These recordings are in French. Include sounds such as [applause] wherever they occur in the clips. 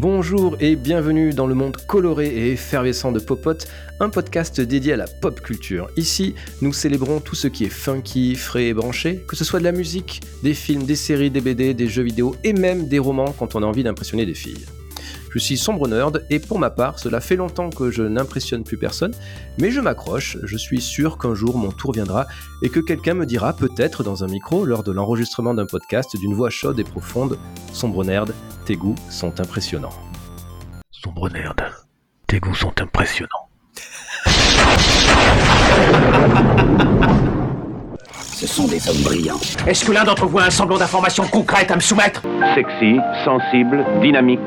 Bonjour et bienvenue dans le monde coloré et effervescent de Popote, un podcast dédié à la pop culture. Ici, nous célébrons tout ce qui est funky, frais et branché, que ce soit de la musique, des films, des séries, des BD, des jeux vidéo et même des romans quand on a envie d'impressionner des filles. Je suis sombre nerd et pour ma part, cela fait longtemps que je n'impressionne plus personne, mais je m'accroche, je suis sûr qu'un jour mon tour viendra et que quelqu'un me dira peut-être dans un micro lors de l'enregistrement d'un podcast d'une voix chaude et profonde Sombre nerd, tes goûts sont impressionnants. Sombre nerd, tes goûts sont impressionnants. Ce sont des hommes brillants. Est-ce que l'un d'entre vous a un semblant d'information concrète à me soumettre? Sexy, sensible, dynamique,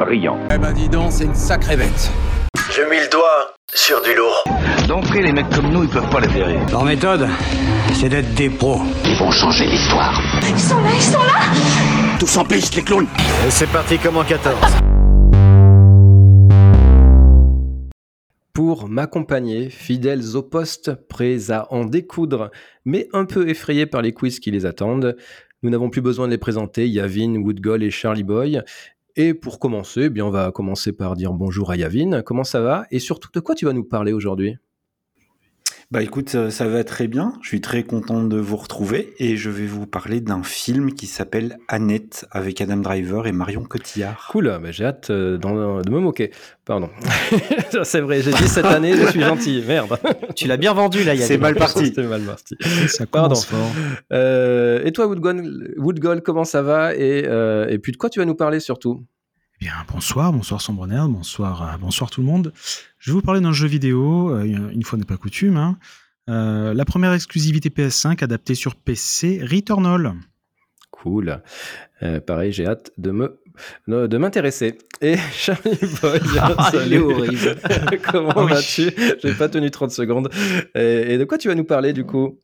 brillant. Eh ben dis donc, c'est une sacrée bête. Je mis le doigt sur du lourd. D'entrée, les mecs comme nous, ils peuvent pas les verrer. Leur méthode, c'est d'être des pros. Ils vont changer l'histoire. Ils sont là, ils sont là Tous en piste, les clowns Et c'est parti comme en 14. Pour m'accompagner, fidèles au poste, prêts à en découdre, mais un peu effrayés par les quiz qui les attendent, nous n'avons plus besoin de les présenter, Yavin, Woodgall et Charlie Boy. Et pour commencer, eh bien on va commencer par dire bonjour à Yavin. Comment ça va? Et surtout, de quoi tu vas nous parler aujourd'hui? Bah écoute, euh, ça va très bien. Je suis très content de vous retrouver et je vais vous parler d'un film qui s'appelle Annette avec Adam Driver et Marion Cotillard. Cool, bah, j'ai hâte euh, d'en- de me moquer. Pardon. [laughs] C'est vrai, j'ai dit cette année, je suis gentil. Merde. [laughs] Tu l'as bien vendu là, Yann. C'est mal parti. C'était mal parti. Ça Pardon. Euh, et toi, Woodgall, Woodgall, comment ça va et, euh, et puis de quoi tu vas nous parler surtout? Bien, bonsoir, bonsoir Sombre Nerd, bonsoir, euh, bonsoir tout le monde. Je vais vous parler d'un jeu vidéo, euh, une fois n'est pas coutume. hein. Euh, la première exclusivité PS5 adaptée sur PC, Returnal. Cool. Euh, pareil, j'ai hâte de me de de m'intéresser. Et [laughs] Charlie Boy, [laughs] Ah, salut. horrible. [laughs] comment Ah oui. vas-tu? J'ai pas tenu 30 secondes. Et, et de quoi tu vas nous parler du coup?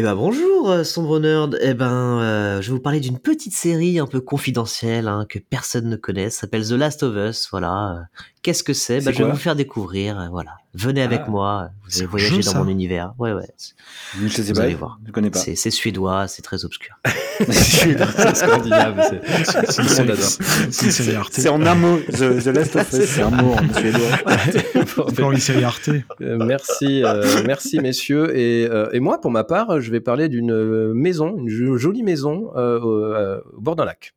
Eh ben bonjour, euh, sombre nerd. Eh ben, euh, je vais vous parler d'une petite série un peu confidentielle hein, que personne ne connaît. Ça s'appelle The Last of Us. Voilà. Qu'est-ce que c'est? Ben, Je vais vous faire découvrir. euh, voilà. Venez avec Ah. moi. Vous allez voyager jeu, dans ça mon univers. Ouais, ouais. Je sais Vous pas, allez voir. je connais pas. C'est c'est suédois, c'est très obscur. [laughs] C'est scandinave. c'est- en un mot, The, The Last of Us, c'est un mot en suédois. [laughs] Série Arte. Euh, merci, euh, merci messieurs. Et, euh, et moi, pour ma part, je vais parler d'une euh, maison, une jo- jolie maison euh, au, euh, au bord d'un lac.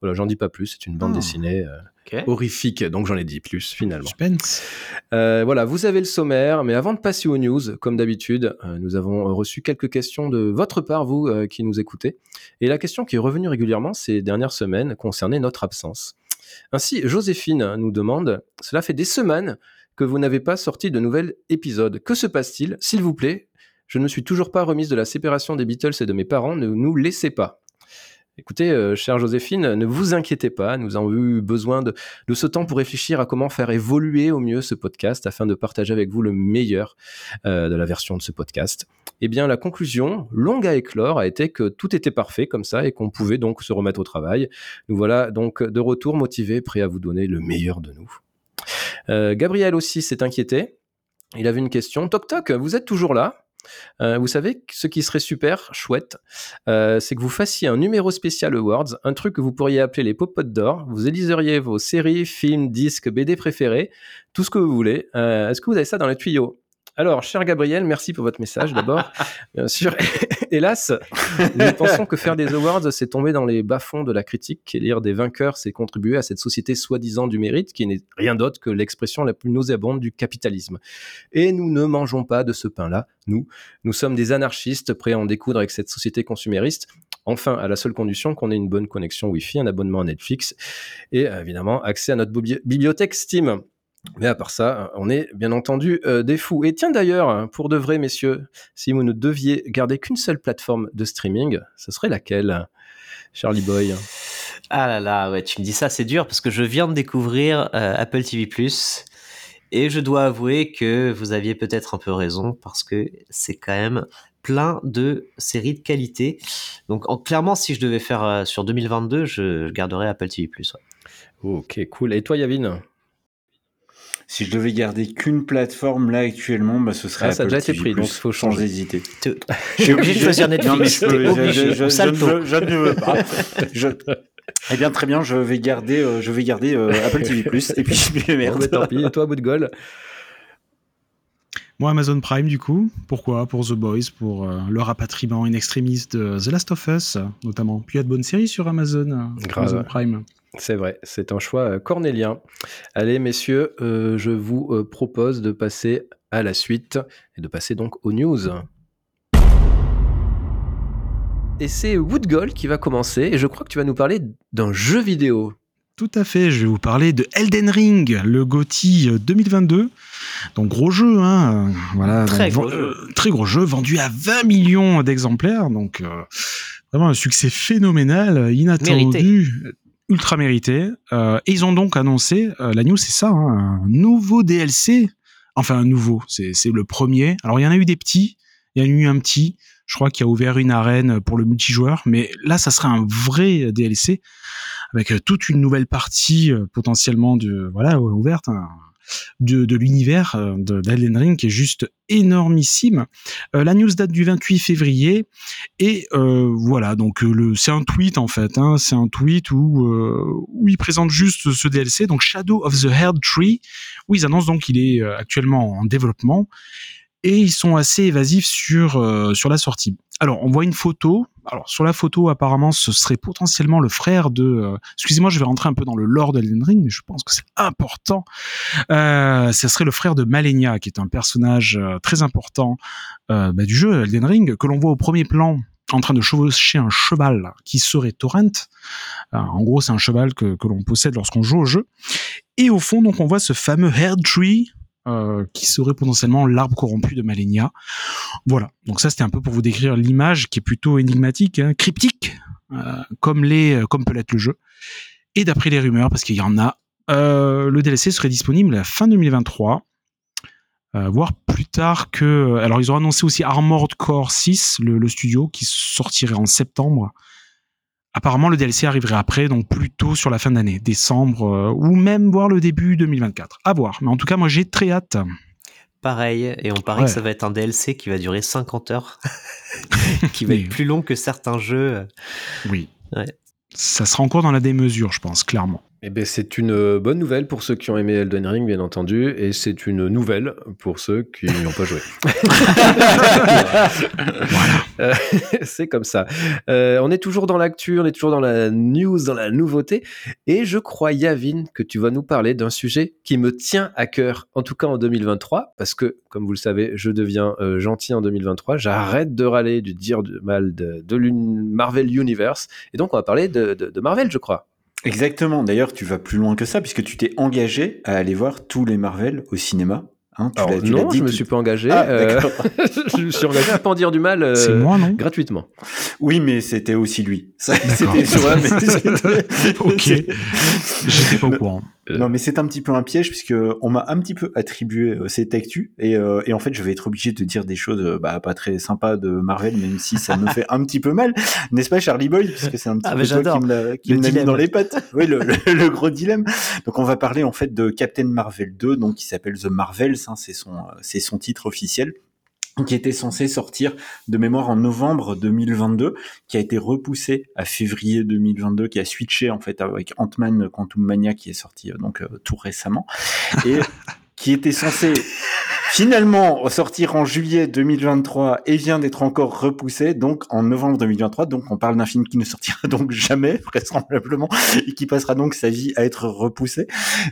Voilà, j'en dis pas plus. C'est une bande Ah. dessinée horrifique, donc j'en ai dit plus finalement. Suspense. Euh, voilà, vous avez le sommaire, mais avant de passer aux news, comme d'habitude, euh, nous avons reçu quelques questions de votre part, vous euh, qui nous écoutez. Et la question qui est revenue régulièrement ces dernières semaines concernait notre absence. Ainsi, Joséphine nous demande Cela fait des semaines que vous n'avez pas sorti de nouvel épisode. Que se passe-t-il? S'il vous plaît, je ne me suis toujours pas remise de la séparation des Beatles et de mes parents, ne nous laissez pas. Écoutez, euh, chère Joséphine, ne vous inquiétez pas, nous avons eu besoin de, ce temps pour réfléchir à comment faire évoluer au mieux ce podcast afin de partager avec vous le meilleur euh, de la version de ce podcast. Eh bien, la conclusion, longue à éclore, a été que tout était parfait comme ça et qu'on pouvait donc se remettre au travail. Nous voilà donc de retour motivés, prêts à vous donner le meilleur de nous. Euh, Gabriel aussi s'est inquiété. Il avait une question. Toc toc, vous êtes toujours là? Euh, vous savez, ce qui serait super chouette, euh, c'est que vous fassiez un numéro spécial Awards, un truc que vous pourriez appeler les popotes d'or. Vous éliseriez vos séries, films, disques, BD préférés, tout ce que vous voulez. Euh, Est-ce que vous avez ça dans le tuyau alors, cher Gabriel, merci pour votre message d'abord. [laughs] Bien sûr, [laughs] hélas, nous pensons que faire des awards, c'est tomber dans les bas-fonds de la critique, et lire des vainqueurs, c'est contribuer à cette société soi-disant du mérite, qui n'est rien d'autre que l'expression la plus nauséabonde du capitalisme. Et nous ne mangeons pas de ce pain-là, nous. Nous sommes des anarchistes prêts à en découdre avec cette société consumériste, enfin à la seule condition qu'on ait une bonne connexion Wi-Fi, un abonnement à Netflix et euh, évidemment accès à notre bibli- bibliothèque Steam. Mais à part ça, on est bien entendu euh, des fous. Et tiens d'ailleurs, pour de vrai, messieurs, si vous ne deviez garder qu'une seule plateforme de streaming, ce serait laquelle Charlie Boy? Ah là là, ouais, tu me dis ça, c'est dur parce que je viens de découvrir euh, Apple TV+. Et je dois avouer que vous aviez peut-être un peu raison parce que c'est quand même plein de séries de qualité. Donc en, clairement, si je devais faire euh, sur 2022, je, je garderais Apple TV+. ouais. Ok, cool. Et toi, Yavin? Si je devais garder qu'une plateforme là actuellement, bah, ce serait Ah, ça a Apple déjà été TV+, pris, donc faut sans changer. hésiter. Te- Je [laughs] suis obligé de choisir Netflix, Non, mais je, peux- je- je- je- ne veux- pas. Je- Eh bien, très bien, je vais garder, euh, je vais garder euh, Apple TV+, et puis merde. [laughs] Bon, tant pis. Et toi, bout de gueule Moi, Amazon Prime, du coup. Pourquoi? Pour The Boys, pour euh, le rapatriement in extremis de The Last of Us, notamment. Puis il y a de bonnes séries sur Amazon, euh, Grave. Amazon Prime. C'est vrai, c'est un choix euh, cornélien. Allez, messieurs, euh, je vous propose de passer à la suite et de passer donc aux news. Et c'est Woodgold qui va commencer, et je crois que tu vas nous parler d'un jeu vidéo. Tout à fait, je vais vous parler de Elden Ring, le GOTY 2022. Donc gros jeu, hein, euh, voilà, Très donc, gros ven- jeu. euh, très gros jeu, vendu à 20 millions d'exemplaires, donc euh, vraiment un succès phénoménal, euh, inattendu, euh, ultra mérité. Euh, et ils ont donc annoncé, euh, la news c'est ça, hein, un nouveau DLC, enfin un nouveau, c'est le premier. Alors il y en a eu des petits, il y en a eu un petit, je crois qu'il a ouvert une arène pour le multijoueur, mais là ça sera un vrai DLC avec euh, toute une nouvelle partie euh, potentiellement de voilà ouverte hein, de, l'univers euh, de d'Elden Ring qui est juste énormissime. La news date du 28 février et voilà donc le c'est un tweet en fait hein, c'est un tweet où ils présentent juste ce DLC donc Shadow of the Herd Tree où ils annoncent donc qu'il est actuellement en développement et ils sont assez évasifs sur euh, sur la sortie. Alors, on voit une photo. Alors, sur la photo, apparemment, ce serait potentiellement le frère de. euh, Excusez-moi, je vais rentrer un peu dans le lore d'Elden Ring, mais je pense que c'est important. Euh, ce serait le frère de Malenia, qui est un personnage euh, très important euh, bah, du jeu Elden Ring, que l'on voit au premier plan en train de chevaucher un cheval qui serait Torrent. Euh, en gros, c'est un cheval que, que l'on possède lorsqu'on joue au jeu. Et au fond, donc, on voit ce fameux Herd Tree, euh, qui serait potentiellement l'arbre corrompu de Malenia. Voilà. Donc ça, c'était un peu pour vous décrire l'image qui est plutôt énigmatique, hein, cryptique, euh, comme les, euh, comme peut l'être le jeu. Et d'après les rumeurs, parce qu'il y en a, le DLC serait disponible à la fin 2023. Euh, voire plus tard que. Alors, ils ont annoncé aussi Armored Core 6, le, le studio, qui sortirait en septembre. Apparemment, le DLC arriverait après, donc plutôt sur la fin d'année, décembre, euh, ou même voir le début 2024. À voir. Mais en tout cas, moi, j'ai très hâte. Pareil, et on parie Ouais. que ça va être un DLC qui va durer 50 heures, [laughs] qui va être plus long que certains jeux. Oui. Ouais. Ça sera encore dans la démesure, je pense, clairement. Eh ben, c'est une euh, bonne nouvelle pour ceux qui ont aimé Elden Ring, bien entendu, et c'est une nouvelle pour ceux qui n'y ont pas joué. [laughs] Euh, [laughs] c'est comme ça. Euh, on est toujours dans l'actu, on est toujours dans la news, dans la nouveauté, et je crois, Yavin, que tu vas nous parler d'un sujet qui me tient à cœur, en tout cas en 2023, parce que, comme vous le savez, je deviens euh, gentil en 2023, j'arrête de râler, de dire du mal de, de Marvel Universe, et donc on va parler de, de- de Marvel, je crois. Exactement. D'ailleurs, tu vas plus loin que ça, puisque tu t'es engagé à aller voir tous les Marvel au cinéma. Hein, tu Alors, l'as- tu non, dit je me suis pas engagé. Ah, euh, d'accord. [laughs] je me suis engagé à pas en dire du mal euh, C'est moi, non? gratuitement. Oui, mais c'était aussi lui. [laughs] C'était un- mais [laughs] c'était- Ok. J'étais pas au courant. Non, mais c'est un petit peu un piège puisque on m'a un petit peu attribué euh, cette actu et, euh, et en fait je vais être obligé de dire des choses euh, bah, pas très sympas de Marvel même si ça me fait un petit peu mal, [laughs] n'est-ce pas Charlie Boy puisque c'est un petit Ah, peu toi qui me l'a qui Le me l'a mis dans les pattes. Oui, le, le- le gros dilemme. Donc on va parler en fait de Captain Marvel 2 donc qui s'appelle The Marvels, hein, c'est son euh, c'est son titre officiel qui était censé sortir de mémoire en novembre 2022, qui a été repoussé à février 2022, qui a switché en fait avec Ant-Man Quantum Mania qui est sorti euh, donc euh, tout récemment [laughs] qui était censé finalement sortir en juillet 2023 et vient d'être encore repoussé donc en novembre 2023. Donc on parle d'un film qui ne sortira [laughs] donc jamais vraisemblablement et qui passera donc sa vie à être repoussé.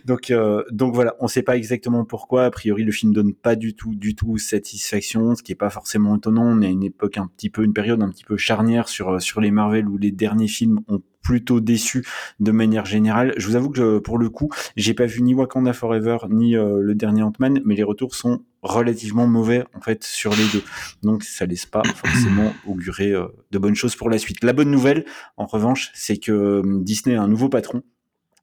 Donc euh, donc voilà, on sait pas exactement pourquoi. A priori, le film donne pas du tout du tout satisfaction, ce qui est pas forcément étonnant. On est à une époque un petit peu une période un petit peu charnière sur sur les Marvel où les derniers films ont plutôt déçu de manière générale. Je vous avoue que euh, pour le coup, j'ai pas vu ni Wakanda Forever ni euh, le dernier Ant-Man, mais les retours sont relativement mauvais en fait sur les deux. Donc ça laisse pas [clears throat] forcément augurer euh, de bonnes choses pour la suite. La bonne nouvelle, en revanche, c'est que Disney a un nouveau patron.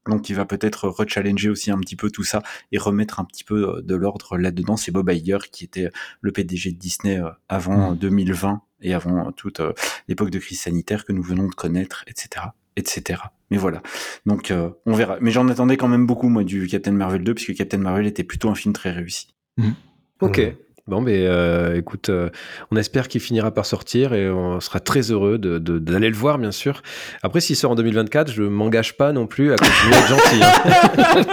Donc il va peut-être rechallenger aussi un petit peu tout ça et remettre un petit peu de l'ordre là-dedans. C'est Bob Iger qui était le PDG de Disney avant euh, 2020 et avant toute l'époque de crise sanitaire que nous venons de connaître, etc etc. Mais voilà. Donc euh, on verra. Mais j'en attendais quand même beaucoup moi du Captain Marvel 2 puisque Captain Marvel était plutôt un film très réussi. Ok. Bon, mais euh, écoute, euh, on espère qu'il finira par sortir et on sera très heureux de, de- d'aller le voir, bien sûr. Après, s'il sort en 2024, je m'engage pas non plus à continuer à être gentil. hein.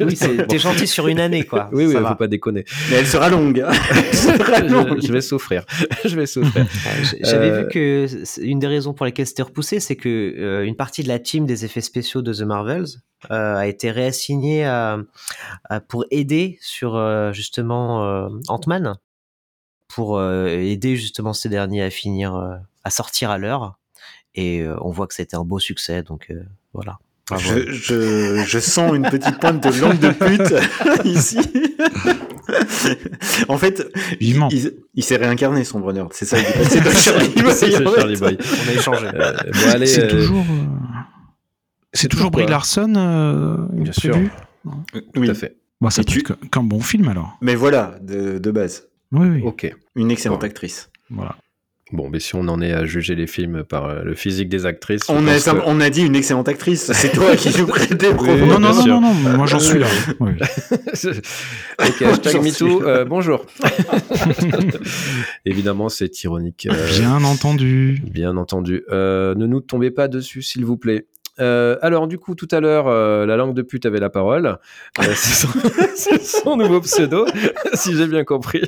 [laughs] Oui, c'est- t'es gentil sur une année, quoi. Oui, oui, Ça faut va. pas déconner. Mais elle sera longue. hein. [laughs] [laughs] Elle sera longue. je, je vais souffrir. je vais souffrir. J'avais Euh, vu que une des raisons pour lesquelles c'était repoussé, c'est que euh, une partie de la team des effets spéciaux de The Marvels a été réassignée à, à- pour aider sur euh, justement euh, Ant-Man, pour euh, aider justement ces derniers à finir, euh, à sortir à l'heure. Et euh, on voit que c'était un beau succès, donc euh, voilà. Bravo. Je, je, je sens une petite pointe de langue de pute [laughs] ici. en fait, Vivement. il, il s'est réincarné, son bonheur. C'est ça. il est passé de Charlie Boy, C'est. Charlie Boy. On a échangé. Euh, bon, allez, C'est euh, toujours. C'est toujours Brie Larson euh, Bien prévu Oui. tout à fait. Bon, ça Et peut tu- qu'un bon film alors. Mais voilà, de, de base. Oui, oui. Ok. Une excellente Bon. actrice. Voilà. Bon, mais si on en est à juger les films par euh, le physique des actrices, On a, que- on a dit une excellente actrice. C'est toi qui nous [laughs] prêtes des propos. Non, non, non, sûr. non, non, moi j'en suis là. [laughs] Oui. ok, hashtag MeToo, euh, bonjour. [laughs] Évidemment, c'est ironique. euh, Bien entendu. Bien entendu. Euh, ne nous tombez pas dessus, s'il vous plaît. Euh, alors, du coup, tout à l'heure, euh, la langue de pute avait la parole. Euh, [laughs] [laughs] c'est son, nouveau pseudo, [laughs] si j'ai bien compris.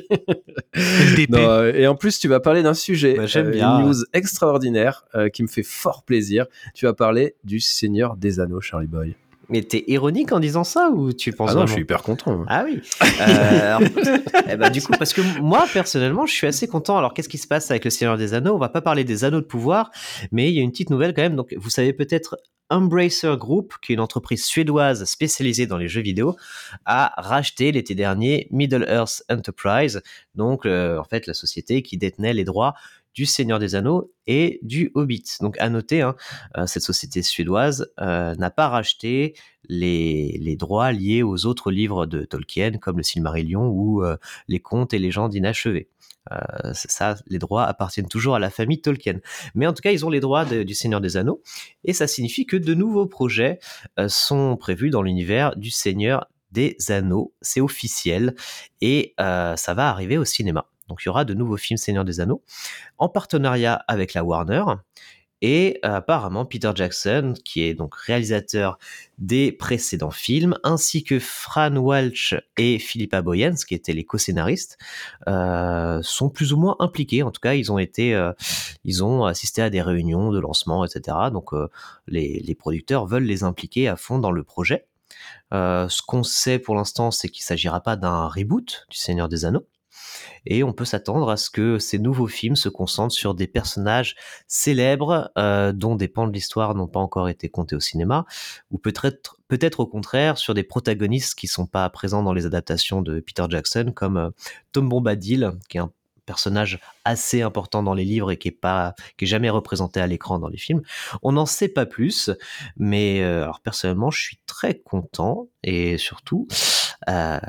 Non, et en plus, tu vas parler d'un sujet, Bah, bien. une news extraordinaire qui me fait fort plaisir. Tu vas parler du Seigneur des Anneaux, Charlie Boy. Mais t'es ironique en disant ça ou tu penses Ah non, je suis hyper content. Ah oui. Euh, alors, [laughs] eh ben, du coup, parce que moi, personnellement, je suis assez content. Alors, qu'est-ce qui se passe avec le Seigneur des Anneaux? On va pas parler des Anneaux de pouvoir, mais il y a une petite nouvelle quand même. Donc, vous savez peut-être, Embracer Group, qui est une entreprise suédoise spécialisée dans les jeux vidéo, a racheté l'été dernier Middle Earth Enterprise, donc euh, en fait la société qui détenait les droits du Seigneur des Anneaux et du Hobbit. Donc à noter, hein, euh, cette société suédoise euh, n'a pas racheté les, droits liés aux autres livres de Tolkien, comme le Silmarillion ou euh, les contes et légendes inachevées. Ça, les droits appartiennent toujours à la famille Tolkien. Mais en tout cas, ils ont les droits du Seigneur des Anneaux, et ça signifie que de nouveaux projets sont prévus dans l'univers du Seigneur des Anneaux. C'est officiel, et ça va arriver au cinéma. Donc il y aura de nouveaux films Seigneur des Anneaux, en partenariat avec la Warner, et euh, apparemment Peter Jackson, qui est donc réalisateur des précédents films, ainsi que Fran Walsh et Philippa Boyens, qui étaient les co-scénaristes, euh, sont plus ou moins impliqués. En tout cas, ils ont été, euh, ils ont assisté à des réunions de lancement, etc. Donc, les, les producteurs veulent les impliquer à fond dans le projet. Ce qu'on sait pour l'instant, c'est qu'il s'agira pas d'un reboot du Seigneur des Anneaux. Et on peut s'attendre à ce que ces nouveaux films se concentrent sur des personnages célèbres euh, dont des pans de l'histoire n'ont pas encore été comptés au cinéma, ou peut-être peut-être au contraire sur des protagonistes qui sont pas présents dans les adaptations de Peter Jackson, comme euh, Tom Bombadil, qui est un personnage assez important dans les livres et qui est pas qui est jamais représenté à l'écran dans les films. On n'en sait pas plus, mais euh, personnellement, je suis très content et surtout, bah,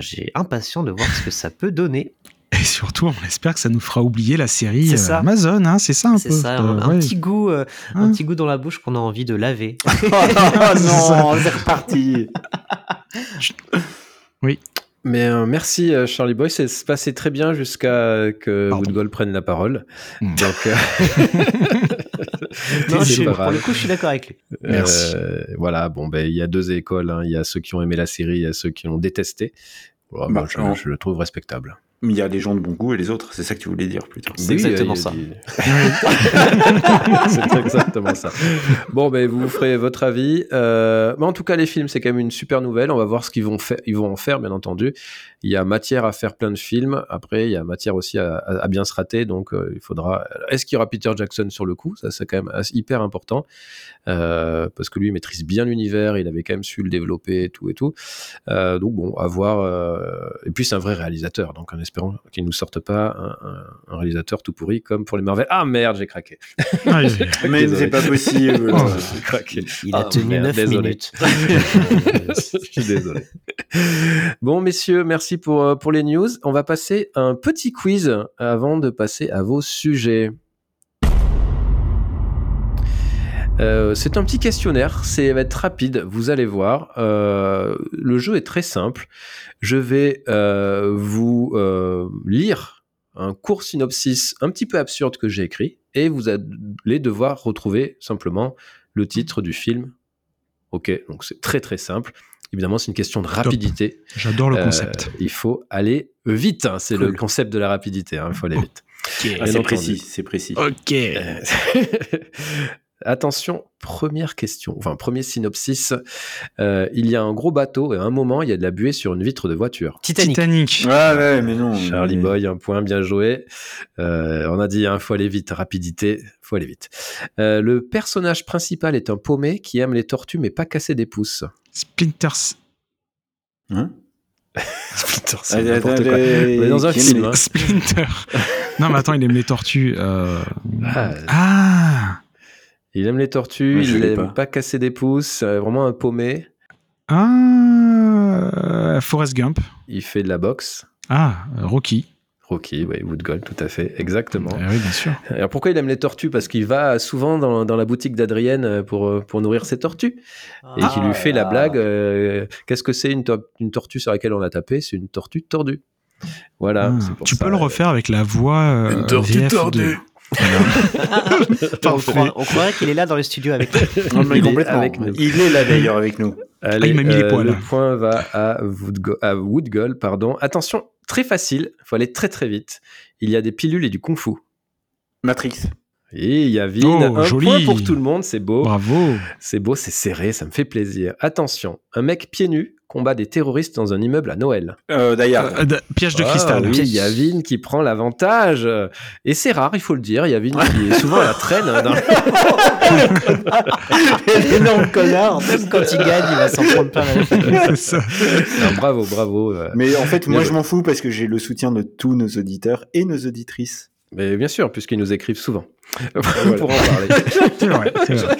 j'ai impatient de voir ce que ça peut donner. Et surtout, on espère que ça nous fera oublier la série euh, ça. Amazon, hein, c'est ça un C'est peu. ça, un, euh, un ouais. petit goût, euh, un Hein petit goût dans la bouche qu'on a envie de laver. [laughs] Oh [laughs] non, c'est reparti. Mais euh, merci Charlie Boy, c'est se passé très bien jusqu'à que Pardon. Woodgall prenne la parole. Mm. Donc, euh, [laughs] Non, je pour le coup, je suis d'accord avec lui. Merci. Euh, voilà, bon, ben il y a deux écoles. hein. Il y a ceux qui ont aimé la série, il y a ceux qui l'ont détesté. Voilà, Bah, moi, je, en- je le trouve respectable. Il y a les gens de bon goût et les autres. C'est ça que tu voulais dire plutôt. C'est exactement ça. [laughs] [laughs] c'est exactement ça. Bon, ben vous ferez votre avis. Euh, mais en tout cas, les films, c'est quand même une super nouvelle. On va voir ce qu'ils vont faire. Ils vont en faire, bien entendu. Il y a matière à faire plein de films. Après, il y a matière aussi à, à- à bien se rater. Donc, euh, il faudra. Est-ce qu'il y aura Peter Jackson sur le coup? Ça, c'est quand même hyper important euh, parce que lui il maîtrise bien l'univers. Il avait quand même su le développer, et tout et tout. Euh, donc bon, à voir. euh, Et puis c'est un vrai réalisateur, donc en espérant qu'il nous sorte pas un, réalisateur tout pourri comme pour les Marvel. Ah merde, j'ai craqué. Ouais, [laughs] Mais c'est pas possible. Oh. [laughs] [laughs] J'ai craqué. Il a Ah, tenu merde, 9 désolé. minutes. Je suis désolé. Bon, messieurs, merci pour, euh, pour les news. On va passer à un petit quiz avant de passer à vos sujets. Euh, c'est un petit questionnaire, c'est va être rapide, vous allez voir. Euh, le jeu est très simple. Je vais euh, vous euh, lire un court synopsis un petit peu absurde que j'ai écrit et vous allez devoir retrouver simplement le titre du film. Ok, donc c'est très très simple. Évidemment, c'est une question de rapidité. J'adore le Euh, concept. il faut aller vite, hein, c'est le concept de la rapidité, hein, il faut aller vite. Ah, c'est précis, c'est précis. Ok. [laughs] Attention, première question, enfin premier synopsis. Euh, il y a un gros bateau et à un moment, il y a de la buée sur une vitre de voiture. Titanic. Titanic. Ouais, ouais, mais non. Charlie mais- Boy, un point, bien joué. Euh, on a dit, il faut aller vite, rapidité, faut aller vite. Euh, le personnage principal est un paumé qui aime les tortues mais pas casser des pouces. Splinters. Hein? [laughs] Splinter, Ah, c'est n'importe quoi. les- On est dans un film. hein. Splinter. non, mais attends, il aime les tortues. euh, Ah, Ah. Il aime les tortues, je il l'ai aime pas. pas. casser des pouces, euh, vraiment un paumé. Ah. Forrest Gump. Il fait de la boxe. Ah. Rocky. Rocky, oui, Woodgold, tout à fait, exactement. Ah oui, bien sûr. Alors pourquoi il aime les tortues? Parce qu'il va souvent dans, dans la boutique d'Adrienne euh, pour, euh, pour nourrir ses tortues. Et Ah. qui lui fait la là. blague euh, Qu'est-ce que c'est une, to- une tortue sur laquelle on a tapé? C'est une tortue tordue. Voilà. Ah. c'est pour Tu ça. peux le refaire avec la voix. euh, Une tortue VF de- tordue. [laughs] on, croirait, on croirait qu'il est là dans le studio avec nous. Non, mais Il est complètement. avec nous. Il est là d'ailleurs avec nous. Allez, Ah, il m'a mis les euh, poils. Le point va à, Woodgull. Pardon. Attention, très facile. Il faut aller très très vite. Il y a des pilules et du kung-fu. Matrix. Et Yavin, Oh, un joli. point pour tout le monde, c'est beau. Bravo. C'est beau, c'est serré, ça me fait plaisir. Attention, un mec pieds nus combat des terroristes dans un immeuble à Noël. Euh, d'ailleurs. Euh, piège de Ah, cristal. Oui, Yavin qui prend l'avantage. Et c'est rare, il faut le dire. Yavin qui est souvent à la traîne. hein, dans- [laughs] [laughs] Énorme connard. Même quand il gagne, il va s'en prendre plein la [laughs] ça. Non, bravo, bravo. euh. Mais en fait, moi, je m'en fous parce que j'ai le soutien de tous nos auditeurs et nos auditrices. Mais bien sûr, puisqu'ils nous écrivent souvent. Voilà. pour en parler. C'est vrai, c'est vrai.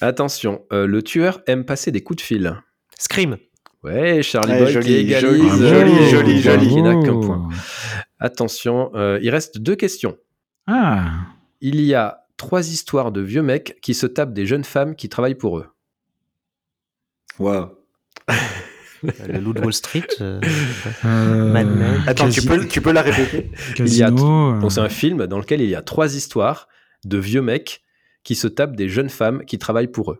Attention, euh, le tueur aime passer des coups de fil. Scream. Ouais, Charlie Ouais, Boy joli, qui égalise. joli, euh, joli, joli. Qui n'a qu'un point. Attention, euh, il reste deux questions. Ah. Il y a trois histoires de vieux mecs qui se tapent des jeunes femmes qui travaillent pour eux. Waouh. Le loup de Wall Street. euh, Euh, Mad Men. Attends, tu peux, tu peux la répéter? Il y a Casino. euh, Donc c'est un film dans lequel il y a trois histoires de vieux mecs qui se tapent des jeunes femmes qui travaillent pour eux.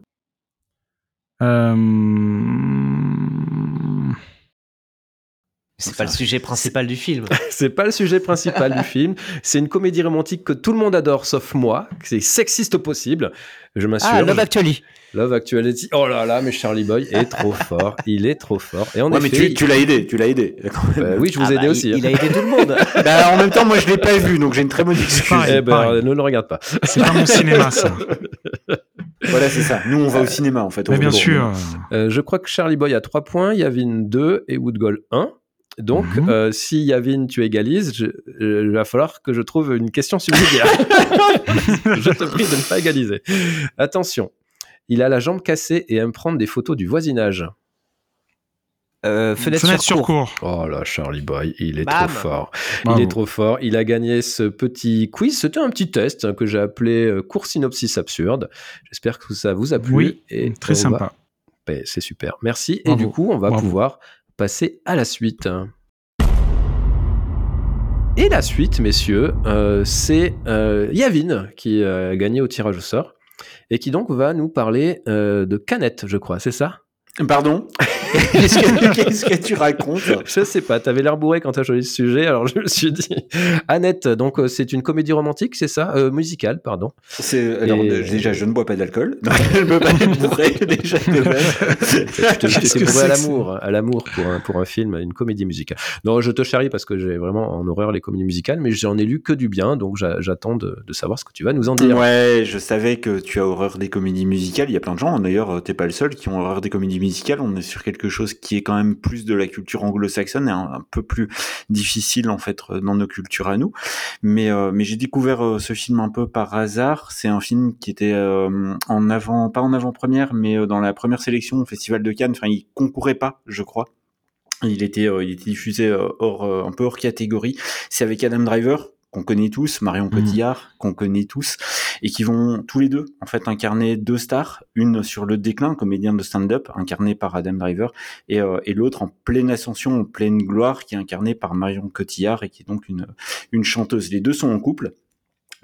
euh, C'est pas le sujet principal du film. [laughs] C'est pas le sujet principal du film. C'est une comédie romantique que tout le monde adore sauf moi. C'est sexiste au possible. Je m'assure. Ah, Love Actually. Love Actuality. Oh là là, mais Charlie Boy est trop fort. Il est trop fort. Et en Ouais, mais effet, tu, tu l'as aidé, tu l'as aidé. euh, oui, je vous Ah ai bah, aidé il- aussi. Il, hein. a aidé tout le monde. [laughs] bah, en même temps, moi, je l'ai pas vu, donc j'ai une très bonne excuse. Eh ben, pareil. ne le regarde pas. C'est pas mon cinéma, ça. [laughs] Voilà, c'est ça. Nous, on va au cinéma, en fait. Mais bien sûr. Euh, je crois que Charlie Boy a 3 points, Yavin 2 et Woodgall 1. Donc, Mhm. euh, si Yavin, tu égalises, je- euh, il va falloir que je trouve une question subsidiaire. [laughs] je te prie de ne pas égaliser. Attention, il a la jambe cassée et aime prendre des photos du voisinage. Euh, fenêtre, Fenêtre sur sur cour. cours. Oh là, Charlie Boy, il est Bam. trop fort. Bravo. Il est trop fort. Il a gagné ce petit quiz. C'était un petit test hein, que j'ai appelé euh, court synopsis absurde. J'espère que ça vous a plu. Oui, et très sympa. Ben, c'est super. Merci. Bravo. Et du coup, on va Bravo. pouvoir passer à la suite. Et la suite, messieurs, euh, c'est euh, Yavin qui euh, a gagné au tirage au sort et qui donc va nous parler de canettes, je crois, c'est ça? Pardon [laughs] Qu'est-ce que, qu'est-ce que tu racontes Je sais pas, t'avais l'air bourré quand t'as choisi ce sujet, alors je me suis dit. Annette, donc euh, c'est une comédie romantique, c'est ça? Euh, Musicale, pardon. C'est, alors, Et- de- déjà, je ne bois pas d'alcool. Donc, [laughs] je ne peux pas être [laughs] bourré, déjà, de. Tu te- t'es que bourré c'est à l'amour, à l'amour pour un, pour un film, une comédie musicale. Non, je te charrie parce que j'ai vraiment en horreur les comédies musicales, mais j'en ai lu que du bien, donc j'a- j'attends de, de savoir ce que tu vas nous en dire. Ouais, je savais que tu as horreur des comédies musicales. Il y a plein de gens, d'ailleurs, t'es pas le seul, qui ont horreur des comédies musicales. On est sur quelque chose qui est quand même plus de la culture anglo-saxonne et un, peu plus difficile, en fait, dans nos cultures à nous. Mais, euh, j'ai découvert euh, ce film un peu par hasard. C'est un film qui était euh, en avant, pas en avant-première, mais euh, dans la première sélection au Festival de Cannes. Enfin, il concourait pas, je crois. Il était, euh, il était diffusé euh, hors, euh, un peu hors catégorie. C'est avec Adam Driver, qu'on connaît tous, Marion Cotillard qu'on connaît tous, et qui vont tous les deux en fait incarner deux stars, une sur le déclin, comédien de stand-up, incarné par Adam Driver, et, euh, et l'autre en pleine ascension, en pleine gloire, qui est incarné par Marion Cotillard et qui est donc une une chanteuse. Les deux sont en couple.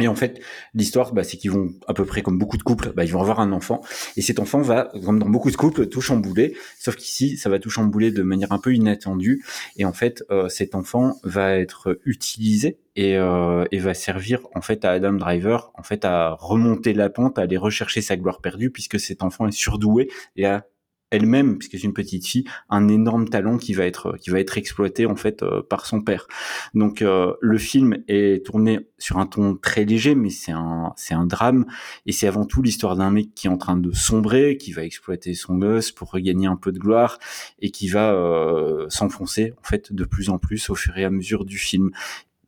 Et en fait, l'histoire, bah, c'est qu'ils vont, à peu près comme beaucoup de couples, bah, ils vont avoir un enfant. Et cet enfant va, comme dans beaucoup de couples, tout chambouler. Sauf qu'ici, ça va tout chambouler de manière un peu inattendue. Et en fait, euh, cet enfant va être utilisé et, euh, et va servir en fait à Adam Driver, en fait, à remonter la pente, à aller rechercher sa gloire perdue, puisque cet enfant est surdoué et a elle-même, puisque c'est une petite fille, un énorme talent qui va être qui va être exploité en fait euh, par son père. Donc euh, le film est tourné sur un ton très léger, mais c'est un c'est un drame et c'est avant tout l'histoire d'un mec qui est en train de sombrer, qui va exploiter son gosse pour regagner un peu de gloire et qui va euh, s'enfoncer en fait de plus en plus au fur et à mesure du film.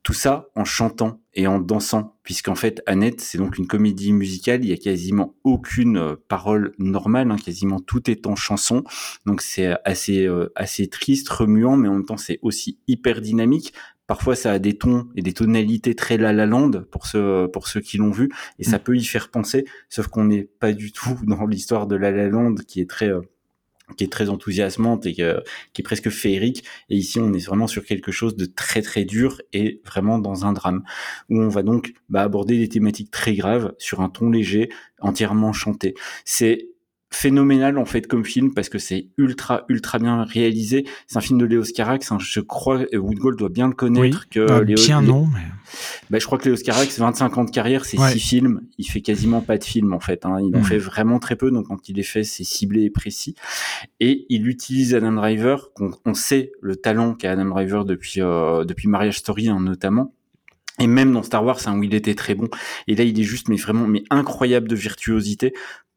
Tout ça en chantant et en dansant, puisqu'en fait Annette, c'est donc une comédie musicale, il y a quasiment aucune euh, parole normale, hein, quasiment tout est en chanson, donc c'est assez euh, assez triste, remuant, mais en même temps c'est aussi hyper dynamique. Parfois ça a des tons et des tonalités très La La Land pour ceux pour ceux qui l'ont vu, et ça peut y faire penser, sauf qu'on n'est pas du tout [laughs] dans l'histoire de La La Land qui est très euh, qui est très enthousiasmante et que, qui est presque féerique. Et ici, on est vraiment sur quelque chose de très très dur et vraiment dans un drame où on va donc bah, aborder des thématiques très graves sur un ton léger, entièrement chanté. C'est phénoménal en fait comme film parce que c'est ultra ultra bien réalisé. C'est un film de Léo Carax, hein, je crois Woodgold doit bien le connaître que Euh, Léo- bien Lé- non, mais bah, je crois que Léo Carax, 25 ans de carrière, c'est Ouais. six films. Il fait quasiment pas de films, en fait. Hein. Il en Mhm. fait vraiment très peu. Donc, quand il les fait, c'est ciblé et précis. Et il utilise Adam Driver, qu'on on sait le talent qu'a Adam Driver depuis, euh, depuis Marriage Story, hein, notamment. Et même dans Star Wars, hein, où il était très bon. Et là, il est juste, mais vraiment, mais incroyable de virtuosité.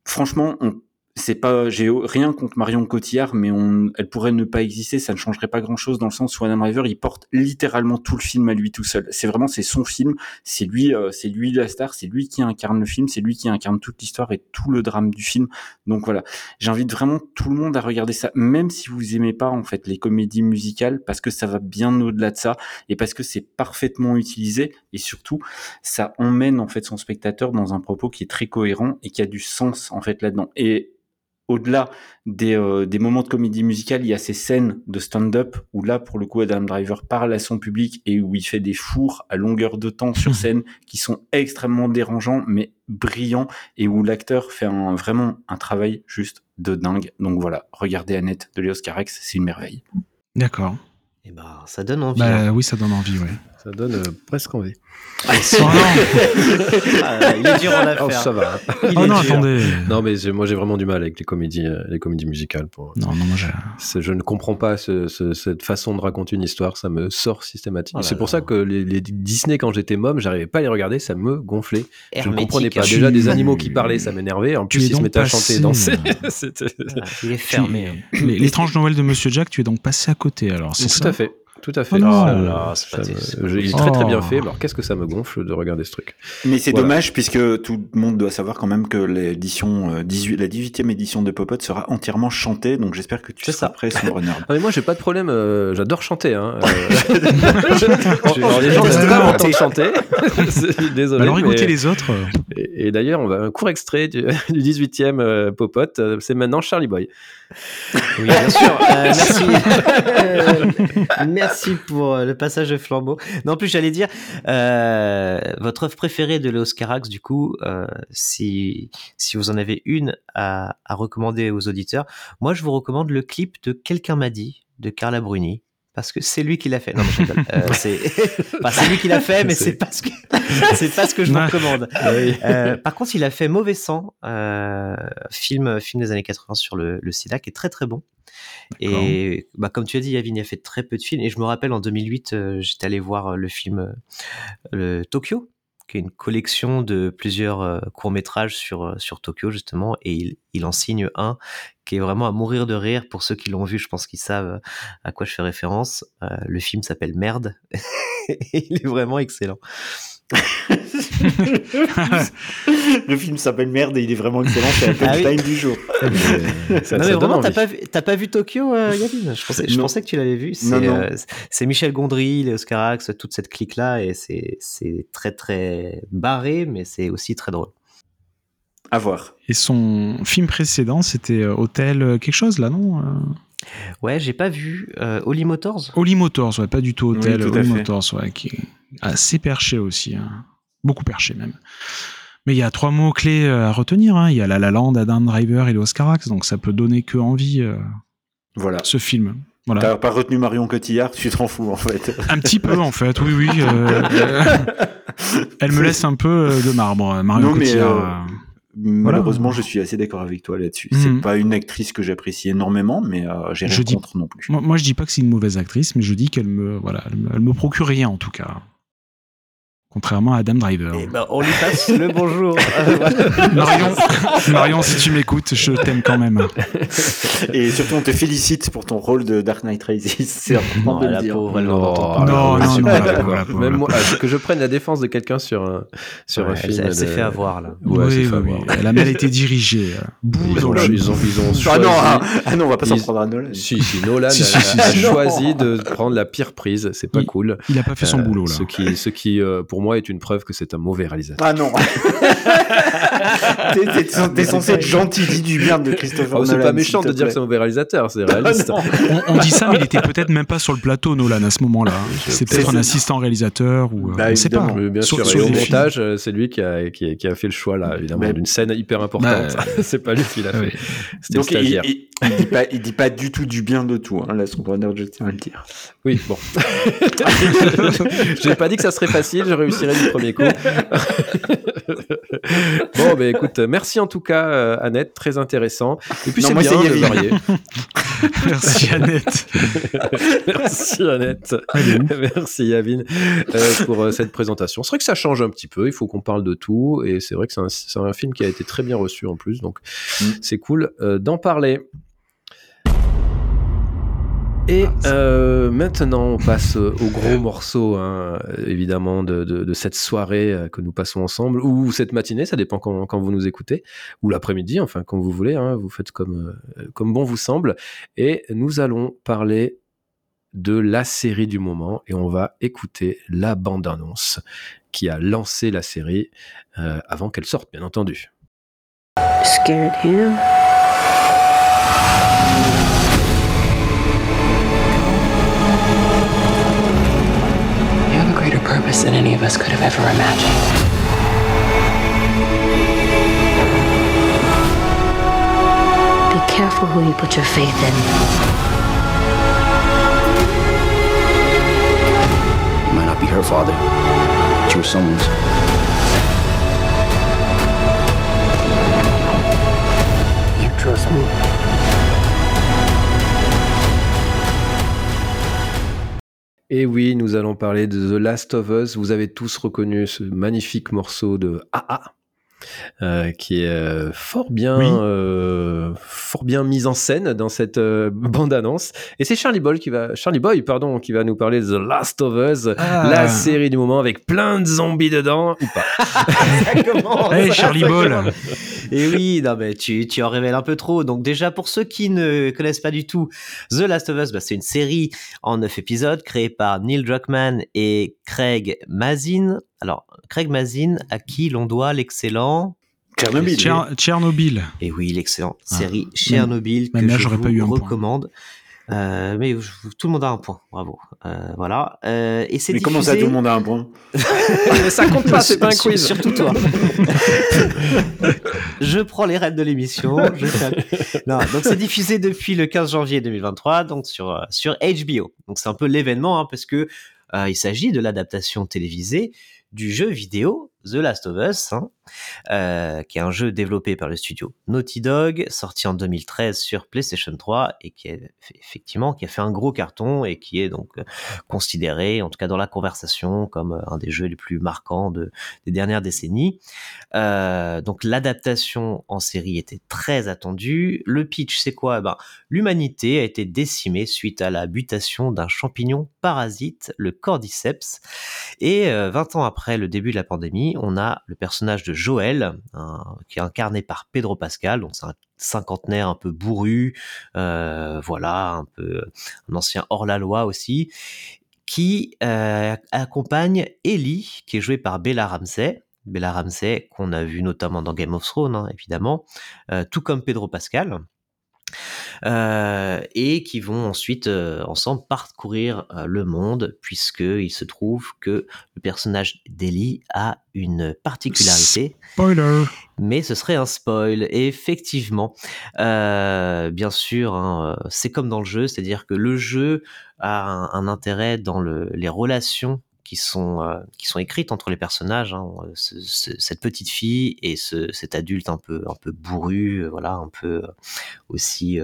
Franchement, on, c'est pas, j'ai rien contre Marion Cotillard, mais on, elle pourrait ne pas exister, ça ne changerait pas grand chose dans le sens où Adam Driver, il porte littéralement tout le film à lui tout seul. C'est vraiment, c'est son film, c'est lui, euh, c'est lui la star, c'est lui qui incarne le film, c'est lui qui incarne toute l'histoire et tout le drame du film. Donc voilà, j'invite vraiment tout le monde à regarder ça, même si vous aimez pas en fait les comédies musicales, parce que ça va bien au-delà de ça et parce que c'est parfaitement utilisé et surtout ça emmène en fait son spectateur dans un propos qui est très cohérent et qui a du sens en fait là-dedans. Et au-delà des, euh, des moments de comédie musicale, il y a ces scènes de stand-up où là, pour le coup, Adam Driver parle à son public et où il fait des fours à longueur de temps sur [laughs] scène qui sont extrêmement dérangeants mais brillants et où l'acteur fait un, vraiment un travail juste de dingue. Donc voilà, regardez Annette de Léos Carax, c'est une merveille. d'accord. Et bah, ça donne envie. hein. Bah oui, ça donne envie, ouais. Ça donne euh, presque envie. Non, Ah, il est dur en affaire. [laughs] Oh, ça va. Il oh non, dur. attendez. Non, mais moi j'ai vraiment du mal avec les comédies, euh, les comédies musicales. Pour... Non, non, moi Je ne comprends pas ce- ce- cette façon de raconter une histoire, ça me sort systématiquement. Oh c'est pour ça que les, les Disney, quand j'étais môme, j'arrivais pas à les regarder, ça me gonflait. Je ne comprenais pas. Tu- Déjà, des animaux qui parlaient, ça m'énervait. En plus, ils se mettaient à chanter et danser. [laughs] C'était- Ah, il est fermé. hein. L'étrange Noël de Monsieur Jack, tu es donc passé à côté alors, c'est Tout ça? à fait. Tout à fait. Oh non. Ça- Oh là, ça pas il est très très bien fait. Alors qu'est-ce que ça me gonfle de regarder ce truc? Mais c'est Voilà. dommage puisque tout le monde doit savoir quand même que l'édition euh, 18, la 18e édition de Popote sera entièrement chantée. Donc j'espère que tu seras ça. prêt, Nerd. [laughs] Ah, mais moi j'ai pas de problème, euh, j'adore chanter. Hein. Euh, [laughs] les gens m'entendre chanter. [laughs] Désolé. Bah alors écoutez mais- les autres. Et, et d'ailleurs, on va un court extrait du, du 18e euh, Popote. euh, C'est maintenant Charlie Boy. Oui, bien [laughs] sûr. Euh, merci. merci pour euh, le passage de flambeau. Non, en plus, j'allais dire, euh, votre œuvre préférée de Léos Carax, du coup, euh, si, si vous en avez une à, à recommander aux auditeurs, moi, je vous recommande le clip de Quelqu'un m'a dit de Carla Bruni. Parce que c'est lui qui l'a fait. Non, mais je rigole. Euh, [laughs] c'est enfin, lui qui l'a fait, mais C'est- c'est pas ce que [laughs] c'est pas ce que je vous recommande. Euh, par contre, il a fait Mauvais sang, euh, film, film des années 80 sur le, le sida, qui est très très bon. Et bah, comme tu as dit, Yavin, il a fait très peu de films. Et je me rappelle, en 2008, euh, j'étais allé voir le film le Tokyo, qui est une collection de plusieurs euh, courts-métrages sur, euh, sur Tokyo, justement. Et il, il en signe un qui est vraiment à mourir de rire. Pour ceux qui l'ont vu, je pense qu'ils savent euh, à quoi je fais référence. Le film s'appelle Merde. [laughs] et [laughs] il est vraiment excellent. le film s'appelle Merde et il est vraiment excellent. C'est la Ah oui. punchline du jour. [laughs] Non, mais vraiment, t'as pas, vu, t'as pas vu Tokyo, euh, Yavin? Je pensais, je Non. pensais que tu l'avais vu. C'est, Non, non. euh, c'est Michel Gondry, Léo Scarax, toute cette clique-là, et c'est, c'est très très barré, mais c'est aussi très drôle. À voir. Et son film précédent, c'était euh, Hôtel euh, quelque chose, là, non euh? Ouais, j'ai pas vu euh, Holly Motors. Holly Motors, ouais, pas du tout Hôtel, Oui, tout. Motors, ouais, qui est assez perché aussi. hein. Beaucoup perché, même. Mais il y a trois mots-clés euh, à retenir. hein. Il y a La La Land, Adam Driver et le Oscarax, donc ça peut donner que envie, euh, Voilà. ce film. Voilà. T'as pas retenu Marion Cotillard, tu t'en fous en fait. [laughs] Un petit peu, en fait, oui, oui. euh, [laughs] elle me laisse un peu de marbre, Marion Non, mais, Cotillard. euh, Malheureusement, je suis assez d'accord avec toi là-dessus. C'est pas une actrice que j'apprécie énormément, mais euh, j'ai rien Je dis- non plus. Moi, moi, je dis pas que c'est une mauvaise actrice, mais je dis qu'elle me, voilà, elle me, elle me procure rien, en tout cas. Contrairement à Adam Driver. Et ben, on lui passe le [laughs] bonjour. Euh. [laughs] Marion, Marion, si tu m'écoutes, je t'aime quand même. Et surtout, on te félicite pour ton rôle de Dark Knight Rises. C'est important Non, de le la dire. pauvre, Non. Non, je non, la Même moi, ah, que je prenne la défense de quelqu'un sur un, sur Ouais, un elle, film. elle s'est fait avoir là. Ouais, oui, oui, fait oui. avoir. Elle a mal été dirigée. euh, [laughs] Ils ont, ils ont, ils ont Ah non, ah, ah non, on va pas s'en Ils- prendre à Nolan. Si, si, Nolan Si, a, si, si, a si. choisi de prendre la pire prise. C'est pas Il- cool. Il a pas fait son Euh, boulot, là. Ce qui, ce qui euh, pour moi, est une preuve que c'est un mauvais réalisateur. Ah non. [laughs] T'es- t'es censé être gentil, dis du bien de Christopher Oh, c'est pas méchant de dire que c'est un mauvais réalisateur, c'est réaliste. Ah. On, on dit ça, mais il était peut-être même pas sur le plateau, Nolan, à ce moment-là. C'est peut-être un assistant réalisateur ou. euh, Bah, on sait pas. bien Sur- sûr. sur et au montage, c'est lui qui a, qui, a, qui a fait le choix, là, évidemment, d'une scène hyper importante. Bah, [laughs] c'est pas lui qui l'a ah fait. C'était le Donc, il, il, il dit pas, il dit pas du tout du bien de tout, hein, là, son Runner, je tiens à le dire. Oui, bon. [laughs] J'ai pas dit que ça serait facile, je réussirais du premier coup. [laughs] bon, ben écoute, merci en tout cas, euh, Annette, très intéressant. Et puis c'est bien de varier. [laughs] Merci, Annette. [laughs] merci Annette. Merci Yavin euh, pour euh, cette présentation. C'est vrai que ça change un petit peu, il faut qu'on parle de tout, et c'est vrai que c'est un, film qui a été très bien reçu en plus, donc Mm. c'est cool euh, d'en parler. Et euh, maintenant, on passe euh, au gros morceau, hein, évidemment, de, de- de cette soirée euh, que nous passons ensemble, ou cette matinée, ça dépend quand, quand vous nous écoutez, ou l'après-midi, enfin, quand vous voulez, hein, vous faites comme, comme bon vous semble. Et nous allons parler de la série du moment, et on va écouter la bande-annonce qui a lancé la série euh, avant qu'elle sorte, bien entendu. Scared him? Purpose than any of us could have ever imagined. Be careful who you put your faith in. You might not be her father, but you were someone's. You trust me? Et oui, nous allons parler de The Last of Us. Vous avez tous reconnu ce magnifique morceau de AA. euh, qui est euh, fort bien, Oui. euh, fort bien mise en scène dans cette euh, [laughs] bande-annonce. Et c'est Charlie Boy qui va, Charlie Boy, pardon, qui va nous parler de The Last of Us, Ah. la série du moment avec plein de zombies dedans ou pas. [laughs] [laughs] Ça commence, Hey, Charlie Ball. Et [laughs] oui, non, mais tu, tu en révèles un peu trop. Donc déjà, pour ceux qui ne connaissent pas du tout, The Last of Us, bah, c'est une série en neuf épisodes créée par Neil Druckmann et Craig Mazin. Alors, Craig Mazin, à qui l'on doit l'excellent... Tchernobyl. Tcher- Tchernobyl. Et oui, l'excellente Ah. série Chernobyl même que là, je j'aurais vous pas eu recommande. Euh, mais je- tout le monde a un point, bravo. Euh, voilà. Euh, et c'est Mais comment ça, tout le monde a un point [laughs] Mais ça compte pas, c'est pas un [laughs] quiz. Surtout toi. [laughs] je prends les rênes de l'émission. fais- Non, donc c'est diffusé depuis le 15 janvier 2023, donc sur sur HBO. Donc c'est un peu l'événement hein, parce que euh, il s'agit de l'adaptation télévisée du jeu vidéo The Last of Us, hein, euh, qui est un jeu développé par le studio Naughty Dog, sorti en 2013 sur PlayStation 3 et qui effectivement qui a fait un gros carton et qui est donc euh, considéré, en tout cas dans la conversation, comme euh, un des jeux les plus marquants de, des dernières décennies. Donc l'adaptation en série était très attendue. Le pitch, c'est quoi? Eh ben, L'humanité a été décimée suite à la mutation d'un champignon parasite, le cordyceps. Et euh, 20 ans après le début de la pandémie, on a le personnage de Joël, qui est incarné par Pedro Pascal, donc c'est un cinquantenaire un peu bourru, euh, voilà, un peu ancien hors-la-loi aussi, qui euh, accompagne Ellie, qui est jouée par Bella Ramsey. Bella Ramsey, qu'on a vu notamment dans Game of Thrones, hein, évidemment, euh, tout comme Pedro Pascal. Euh, et qui vont ensuite euh, ensemble parcourir euh, le monde, puisqu'il se trouve que le personnage d'Ellie a une particularité. Spoiler Mais ce serait un spoil. Et effectivement, bien sûr, hein, c'est comme dans le jeu, c'est-à-dire que le jeu a un, un intérêt dans le, les relations qui sont euh, qui sont écrites entre les personnages. Hein. cette petite fille et ce, cet adulte un peu un peu bourru, euh, voilà, un peu euh, aussi,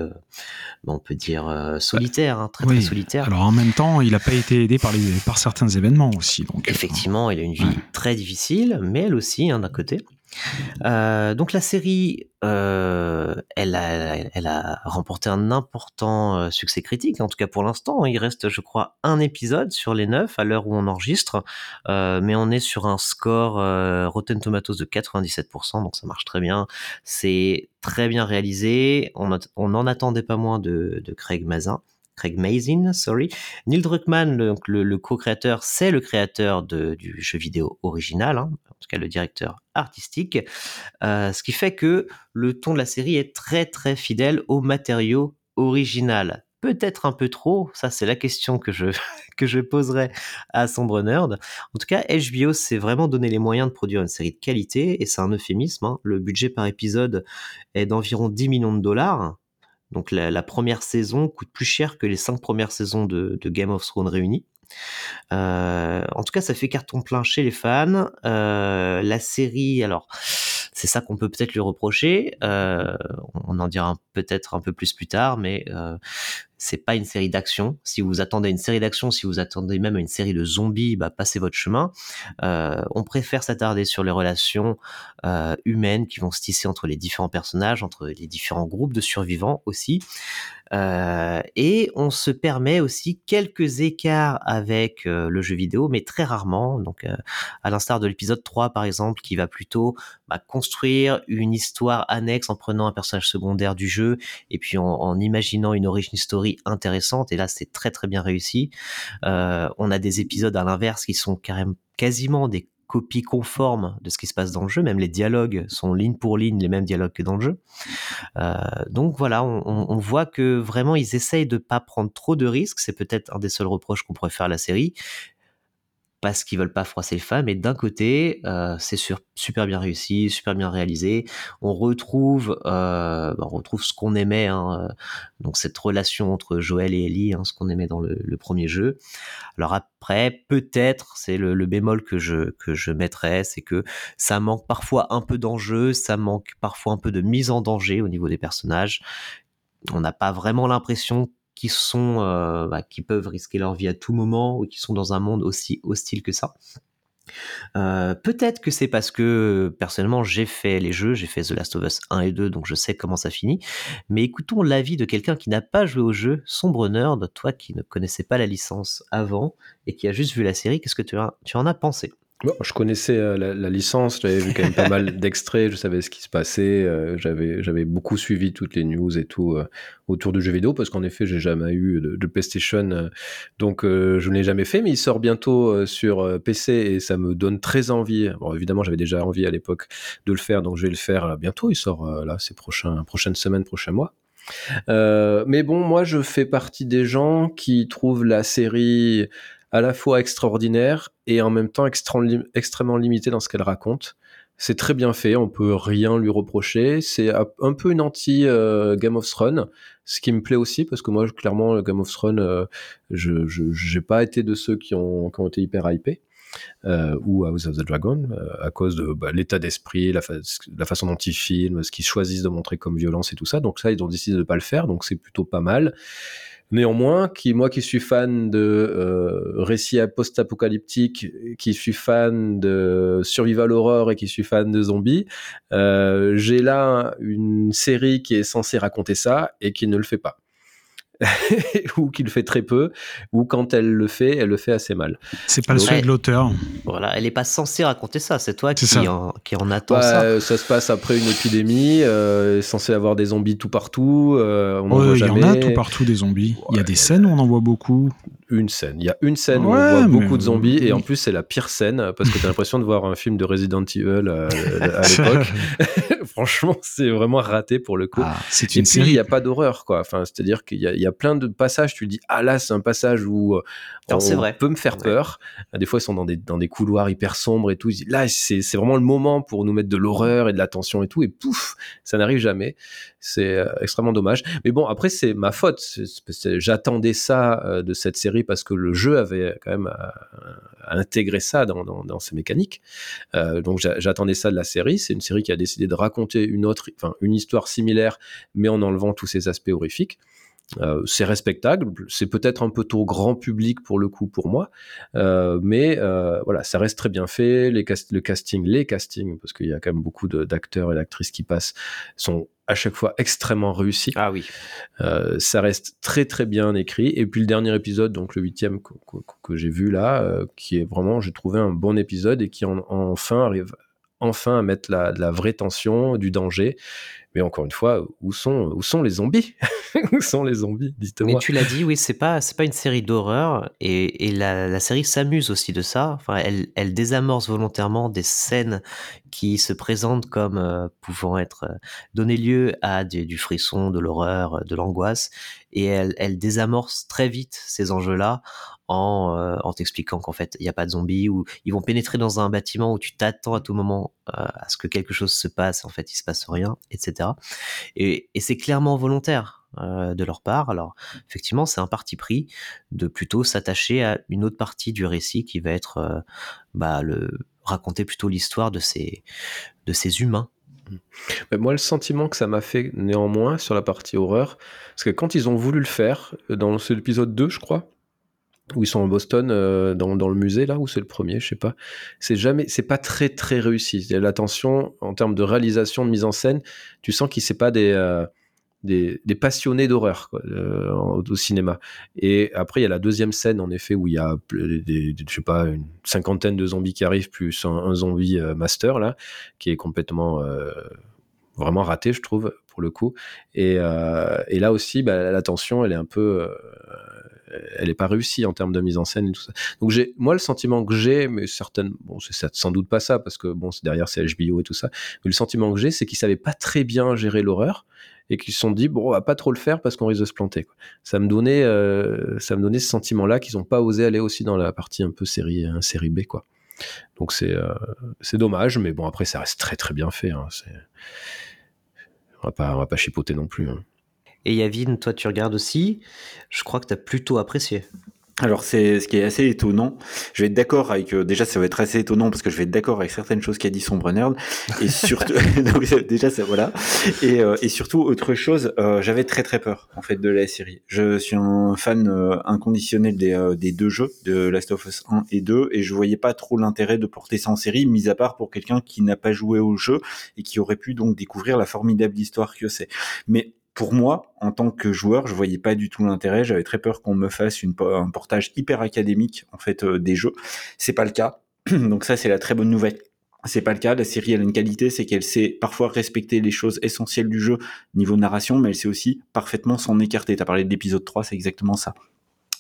on peut dire solitaire, hein, très très solitaire. Alors en même temps, il n'a pas été aidé par les par certains événements aussi. Donc effectivement, il a une vie très difficile, mais elle aussi, hein, d'un côté. Euh, donc la série, euh, elle, a, remporté un important euh, succès critique, en tout cas pour l'instant. Il reste, je crois, un épisode sur les neuf à l'heure où on enregistre, mais on est sur un score Rotten Tomatoes de 97%, donc ça marche très bien. C'est très bien réalisé. On, n'en attendait pas moins de Craig Mazin. Craig Mazin, sorry. Neil Druckmann, le, co-créateur, c'est le créateur de, du jeu vidéo original, hein, en tout cas le directeur artistique, euh, ce qui fait que le ton de la série est très très fidèle au matériau original. Peut-être un peu trop, ça c'est la question que je, [laughs] que je poserai à Sombre Nerd. En tout cas, HBO s'est vraiment donné les moyens de produire une série de qualité, et c'est un euphémisme. Hein. Le budget par épisode est d'environ 10 millions de dollars, donc la, première saison coûte plus cher que les cinq premières saisons de, Game of Thrones réunies. Euh, en tout cas, ça fait carton plein chez les fans. Euh, la série, alors, c'est ça qu'on peut peut-être lui reprocher. Euh, on en dira peut-être un peu plus plus tard, mais c'est pas une série d'action. Si vous attendez une série d'action, si vous attendez même une série de zombies, bah, passez votre chemin. Euh, on préfère s'attarder sur les relations euh, humaines qui vont se tisser entre les différents personnages, entre les différents groupes de survivants aussi. Euh, et on se permet aussi quelques écarts avec le jeu vidéo, mais très rarement. Donc, à l'instar de l'épisode 3, par exemple, qui va plutôt bah, construire une histoire annexe en prenant un personnage secondaire du jeu et puis en, en imaginant une origin story intéressante. Et là, c'est très très bien réussi. on a des épisodes à l'inverse qui sont carrément quasiment des copie conforme de ce qui se passe dans le jeu. Même les dialogues sont ligne pour ligne les mêmes dialogues que dans le jeu. Euh, donc voilà, on, voit que vraiment ils essayent de pas prendre trop de risques. C'est peut-être un des seuls reproches qu'on pourrait faire à la série parce qu'ils veulent pas froisser les femmes. Et d'un côté, euh, c'est super bien réussi, super bien réalisé. On retrouve, euh, bah, on retrouve ce qu'on aimait, hein, euh, donc cette relation entre Joël et Ellie, hein, ce qu'on aimait dans le, premier jeu. Alors après, peut-être, c'est le, bémol que je que je mettrais, c'est que ça manque parfois un peu d'enjeu, ça manque parfois un peu de mise en danger au niveau des personnages. On n'a pas vraiment l'impression qui sont euh, bah, qui peuvent risquer leur vie à tout moment ou qui sont dans un monde aussi hostile que ça. Euh, peut-être que c'est parce que personnellement j'ai fait les jeux, j'ai fait The Last of Us 1 et 2, donc je sais comment ça finit. Mais écoutons l'avis de quelqu'un qui n'a pas joué au jeu, sombre nerd, toi qui ne connaissais pas la licence avant et qui a juste vu la série, qu'est-ce que tu, en as pensé? Je connaissais euh, la, licence, j'avais vu quand même pas mal d'extraits, je savais ce qui se passait, euh, j'avais, j'avais beaucoup suivi toutes les news et tout euh, autour du jeu vidéo, parce qu'en effet, j'ai jamais eu de, PlayStation, donc je ne l'ai jamais fait, mais il sort bientôt sur PC et ça me donne très envie. Bon, évidemment, j'avais déjà envie à l'époque de le faire, donc je vais le faire bientôt. Il sort là ces prochains, prochaines semaines, prochains mois. mais bon, moi, je fais partie des gens qui trouvent la série à la fois extraordinaire et en même temps extrêmement limité dans ce qu'elle raconte. C'est très bien fait, on peut rien lui reprocher. C'est un peu une anti euh, Game of Thrones, ce qui me plaît aussi parce que moi, clairement, Game of Thrones, euh, je n'ai pas été de ceux qui ont, qui ont été hyper hypés. Euh, ou House of the Dragon, à cause de bah, l'état d'esprit, la, la, façon dont ils filment, ce qu'ils choisissent de montrer comme violence et tout ça. Donc ça, ils ont décidé de ne pas le faire, donc c'est plutôt pas mal. Néanmoins, qui, moi qui suis fan de euh, récits post-apocalyptiques, qui suis fan de survival horror et qui suis fan de zombies, euh, j'ai là une série qui est censée raconter ça et qui ne le fait pas. [laughs] ou qu'il fait très peu, ou quand elle le fait, elle le fait assez mal. C'est pas le souhait de l'auteur. Voilà, elle est pas censée raconter ça, c'est toi qui, ça. En, qui en attends Bah, ça. ça se passe après une épidémie, euh, censé avoir des zombies tout partout. euh, on Ouais, voit Il y en jamais. a tout partout des zombies. Il y a des scènes où on en voit beaucoup. Une scène. Il y a une scène où on voit beaucoup de zombies, et en plus, c'est la pire scène parce que tu as l'impression de voir un film de Resident Evil euh, [laughs] à l'époque. [laughs] Franchement, c'est vraiment raté pour le coup. Ah, c'est une puis, série. il n'y a pas d'horreur, quoi. Enfin, c'est-à-dire qu'il y, a- il y a plein de passages, tu dis, ah là, c'est un passage où euh, Non, on c'est vrai. peut me faire Ouais. peur. Des fois, ils sont dans des, dans des couloirs hyper sombres et tout. Là, c'est c'est vraiment le moment pour nous mettre de l'horreur et de la tension et tout. Et pouf, ça n'arrive jamais. C'est euh, extrêmement dommage. Mais bon, après, c'est ma faute. J'attendais ça euh, de cette série parce que le jeu avait quand même euh, intégré ça dans, ses mécaniques. Euh, donc j'a- j'attendais ça de la série. C'est une série qui a décidé de raconter une autre, enfin une histoire similaire, mais en enlevant tous ces aspects horrifiques. Euh, c'est respectable, c'est peut-être un peu trop grand public pour le coup pour moi, mais voilà, ça reste très bien fait. Le casting, les castings, parce qu'il y a quand même beaucoup d'acteurs et d'actrices qui passent, sont à chaque fois extrêmement réussis. Ah oui. Euh, ça reste très très bien écrit. Et puis le dernier épisode, donc le huitième que, que- que j'ai vu là, euh, qui est vraiment, j'ai trouvé un bon épisode et qui en- enfin arrive enfin à mettre la, de la vraie tension, du danger. Mais encore une fois, où sont, où sont les zombies [laughs] Où sont les zombies Mais Dites-moi. tu l'as dit, oui, c'est pas c'est pas une série d'horreur et, et la, série s'amuse aussi de ça. Enfin, elle, elle désamorce volontairement des scènes qui se présentent comme euh, pouvant être euh, donner lieu à du frisson, de l'horreur, de l'angoisse, et elle, elle désamorce très vite ces enjeux-là en, euh, en t'expliquant qu'en fait il n'y a pas de zombies ou ils vont pénétrer dans un bâtiment où tu t'attends à tout moment euh, à ce que quelque chose se passe, en fait il se passe rien, etc. Et, c'est clairement volontaire euh, de leur part. Alors effectivement, c'est un parti pris de plutôt s'attacher à une autre partie du récit qui va être bah, le raconter plutôt l'histoire de ces de ces humains. Moi, le sentiment que ça m'a fait néanmoins sur la partie horreur, parce que quand ils ont voulu le faire, dans cet épisode 2, je crois, où ils sont en Boston, euh, dans, dans le musée, là, où c'est le premier, je sais pas, c'est jamais, c'est pas très très réussi. La tension, en termes de réalisation, de mise en scène, tu sens qu'ils c'est pas des, euh, des, des passionnés d'horreur euh, au, cinéma. Et après, il y a la deuxième scène, en effet, où il y a des, des- je sais pas, une cinquantaine de zombies qui arrivent, plus un, zombie master, là, qui est complètement vraiment raté, je trouve, pour le coup. Et, et là aussi, bah, la tension, elle est un peu, elle est pas réussie en termes de mise en scène et tout ça. Donc j'ai, moi, le sentiment que j'ai, mais certaines, bon, c'est sans doute pas ça, parce que bon, c'est derrière c'est HBO et tout ça. Mais le sentiment que j'ai, c'est qu'ils savaient pas très bien gérer l'horreur et qu'ils se sont dit bon, on va pas trop le faire parce qu'on risque de se planter. Ça me donnait, euh, ça me donnait ce sentiment-là qu'ils ont pas osé aller aussi dans la partie un peu série, hein, série B, quoi. Donc c'est, euh, c'est dommage, mais bon après ça reste très très bien fait. hein. On va pas, on va pas chipoter non plus. hein. Et Yavin, toi tu regardes aussi. Je crois que tu as plutôt apprécié. Alors c'est ce qui est assez étonnant. Je vais être d'accord avec euh, déjà ça va être assez étonnant parce que je vais être d'accord avec certaines choses qu'a dit Sombre Nerd et [laughs] surtout [laughs] donc euh, déjà ça voilà et, euh, et surtout autre chose euh, j'avais très très peur en fait de la série. Je suis un fan inconditionnel des, des deux jeux de Last of Us 1 et 2 et je voyais pas trop l'intérêt de porter ça en série mis à part pour quelqu'un qui n'a pas joué au jeu et qui aurait pu donc découvrir la formidable histoire que c'est. Mais pour moi, en tant que joueur, je voyais pas du tout l'intérêt. J'avais très peur qu'on me fasse un portage hyper académique en fait euh, des jeux. C'est pas le cas. [clears throat] Donc ça, c'est la très bonne nouvelle. C'est pas le cas. La série, elle a une qualité, c'est qu'elle sait parfois respecter les choses essentielles du jeu niveau narration, mais elle sait aussi parfaitement s'en écarter. T'as parlé de l'épisode 3, c'est exactement ça.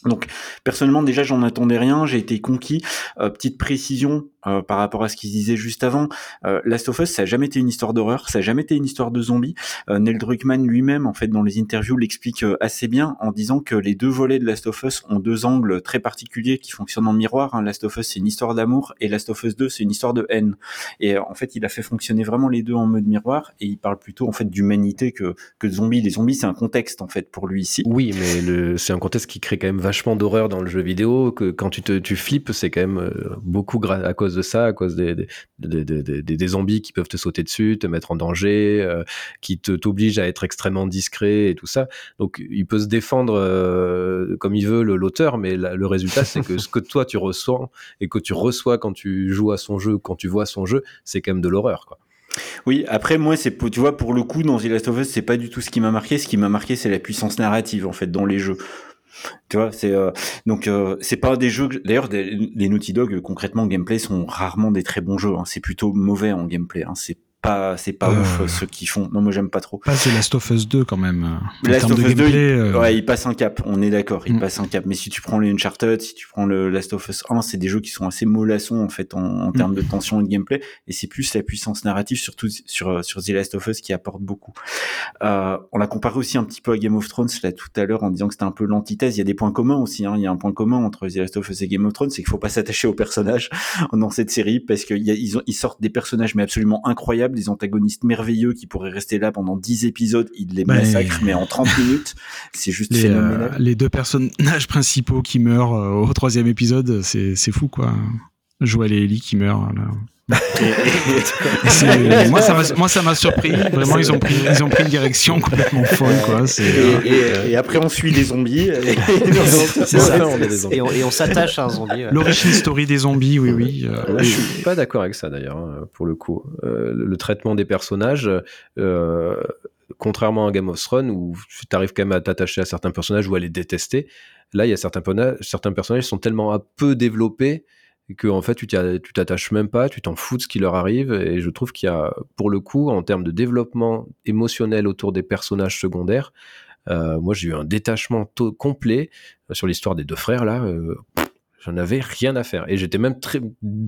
Donc personnellement déjà j'en attendais rien, j'ai été conquis. Euh, petite précision euh, par rapport à ce qu'il disait juste avant, euh, Last of Us ça a jamais été une histoire d'horreur, ça a jamais été une histoire de zombies. Euh, Neil Druckmann lui-même en fait dans les interviews l'explique euh, assez bien en disant que les deux volets de Last of Us ont deux angles très particuliers qui fonctionnent en miroir. hein. Last of Us c'est une histoire d'amour et Last of Us 2 c'est une histoire de haine. Et euh, en fait il a fait fonctionner vraiment les deux en mode miroir et il parle plutôt en fait d'humanité que que de zombies. Les zombies c'est un contexte en fait pour lui ici. Oui, mais le, c'est un contexte qui crée quand même vachement d'horreur dans le jeu vidéo. Que quand tu te tu flippes, c'est quand même euh, beaucoup à cause de ça, à cause des des, des, des, zombies qui peuvent te sauter dessus, te mettre en danger, euh, qui t'obligent à être extrêmement discret et tout ça. Donc il peut se défendre euh, comme il veut l'auteur, mais le résultat c'est que ce que toi tu ressens et que tu reçois quand tu joues à son jeu, quand tu vois son jeu, c'est quand même de l'horreur. Quoi. Oui, après moi c'est tu vois pour le coup dans The Last of Us c'est pas du tout ce qui m'a marqué. Ce qui m'a marqué c'est la puissance narrative en fait dans les jeux. Tu vois, c'est euh, donc euh, c'est pas des jeux. D'ailleurs, les Naughty Dog concrètement en gameplay sont rarement des très bons jeux. Hein. C'est plutôt mauvais en gameplay. Hein. C'est pas c'est pas ouf Euh. ceux qui font. Non, moi j'aime pas trop. Pas The Last of Us 2 quand même. En Last of Us 2, gameplay, il, euh, ouais, il passe un cap, on est d'accord, il Mm. passe un cap. Mais si tu prends les Uncharted, si tu prends le Last of Us 1, c'est des jeux qui sont assez mollassons en fait en, en Mm. termes de tension et de gameplay, et c'est plus la puissance narrative, surtout sur sur The Last of Us, qui apporte beaucoup. Euh, on l'a comparé aussi un petit peu à Game of Thrones là tout à l'heure en disant que c'était un peu l'antithèse. Il y a des points communs aussi. Hein. Il y a un point commun entre The Last of Us et Game of Thrones, c'est qu'il faut pas s'attacher aux personnages [laughs] dans cette série parce qu'ils ils sortent des personnages mais absolument incroyables, des antagonistes merveilleux qui pourraient rester là pendant 10 épisodes, ils les massacrent mais en 30 [laughs] minutes, c'est juste les, euh, phénoménal. les deux personnages principaux qui meurent euh, au troisième épisode, c'est c'est fou quoi. Joël et Ellie qui meurent. Là. [laughs] Et moi, ça m'a- moi, ça m'a surpris. Vraiment, ils ont pris, ils ont pris une direction complètement folle, quoi. Et, euh, et- et après on suit des zombies. et- [laughs] on est des zombies. Et on, et on s'attache à un zombie. ouais. L'origin story des zombies, oui, oui. euh, Ouais, je suis pas d'accord avec ça d'ailleurs, hein, pour le coup. Euh, le, le traitement des personnages, euh, contrairement à Game of Thrones, où tu arrives quand même à t'attacher à certains personnages ou à les détester, là, il y a certains personnages qui sont tellement peu développés que en fait tu t'attaches même pas, tu t'en fous de ce qui leur arrive. Et je trouve qu'il y a, pour le coup, en termes de développement émotionnel autour des personnages secondaires, euh, moi j'ai eu un détachement complet euh, sur l'histoire des deux frères là. euh, J'en avais rien à faire et j'étais même très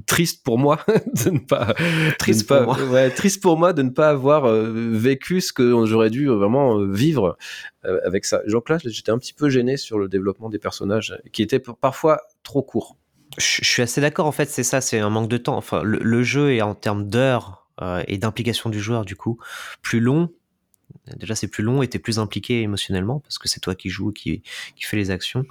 triste pour moi [laughs] de ne pas Triste pour moi. [laughs] ouais, triste pour moi de ne pas avoir euh, vécu ce que j'aurais dû vraiment vivre avec ça. Donc là, j'étais un petit peu gêné sur le développement des personnages qui était parfois trop court. Je je suis assez d'accord, en fait, c'est ça, c'est un manque de temps. Enfin, le, le jeu est en termes d'heures euh, et d'implication du joueur, du coup, plus long. Déjà, c'est plus long et t'es plus impliqué émotionnellement parce que c'est toi qui joues, qui, qui fait les actions.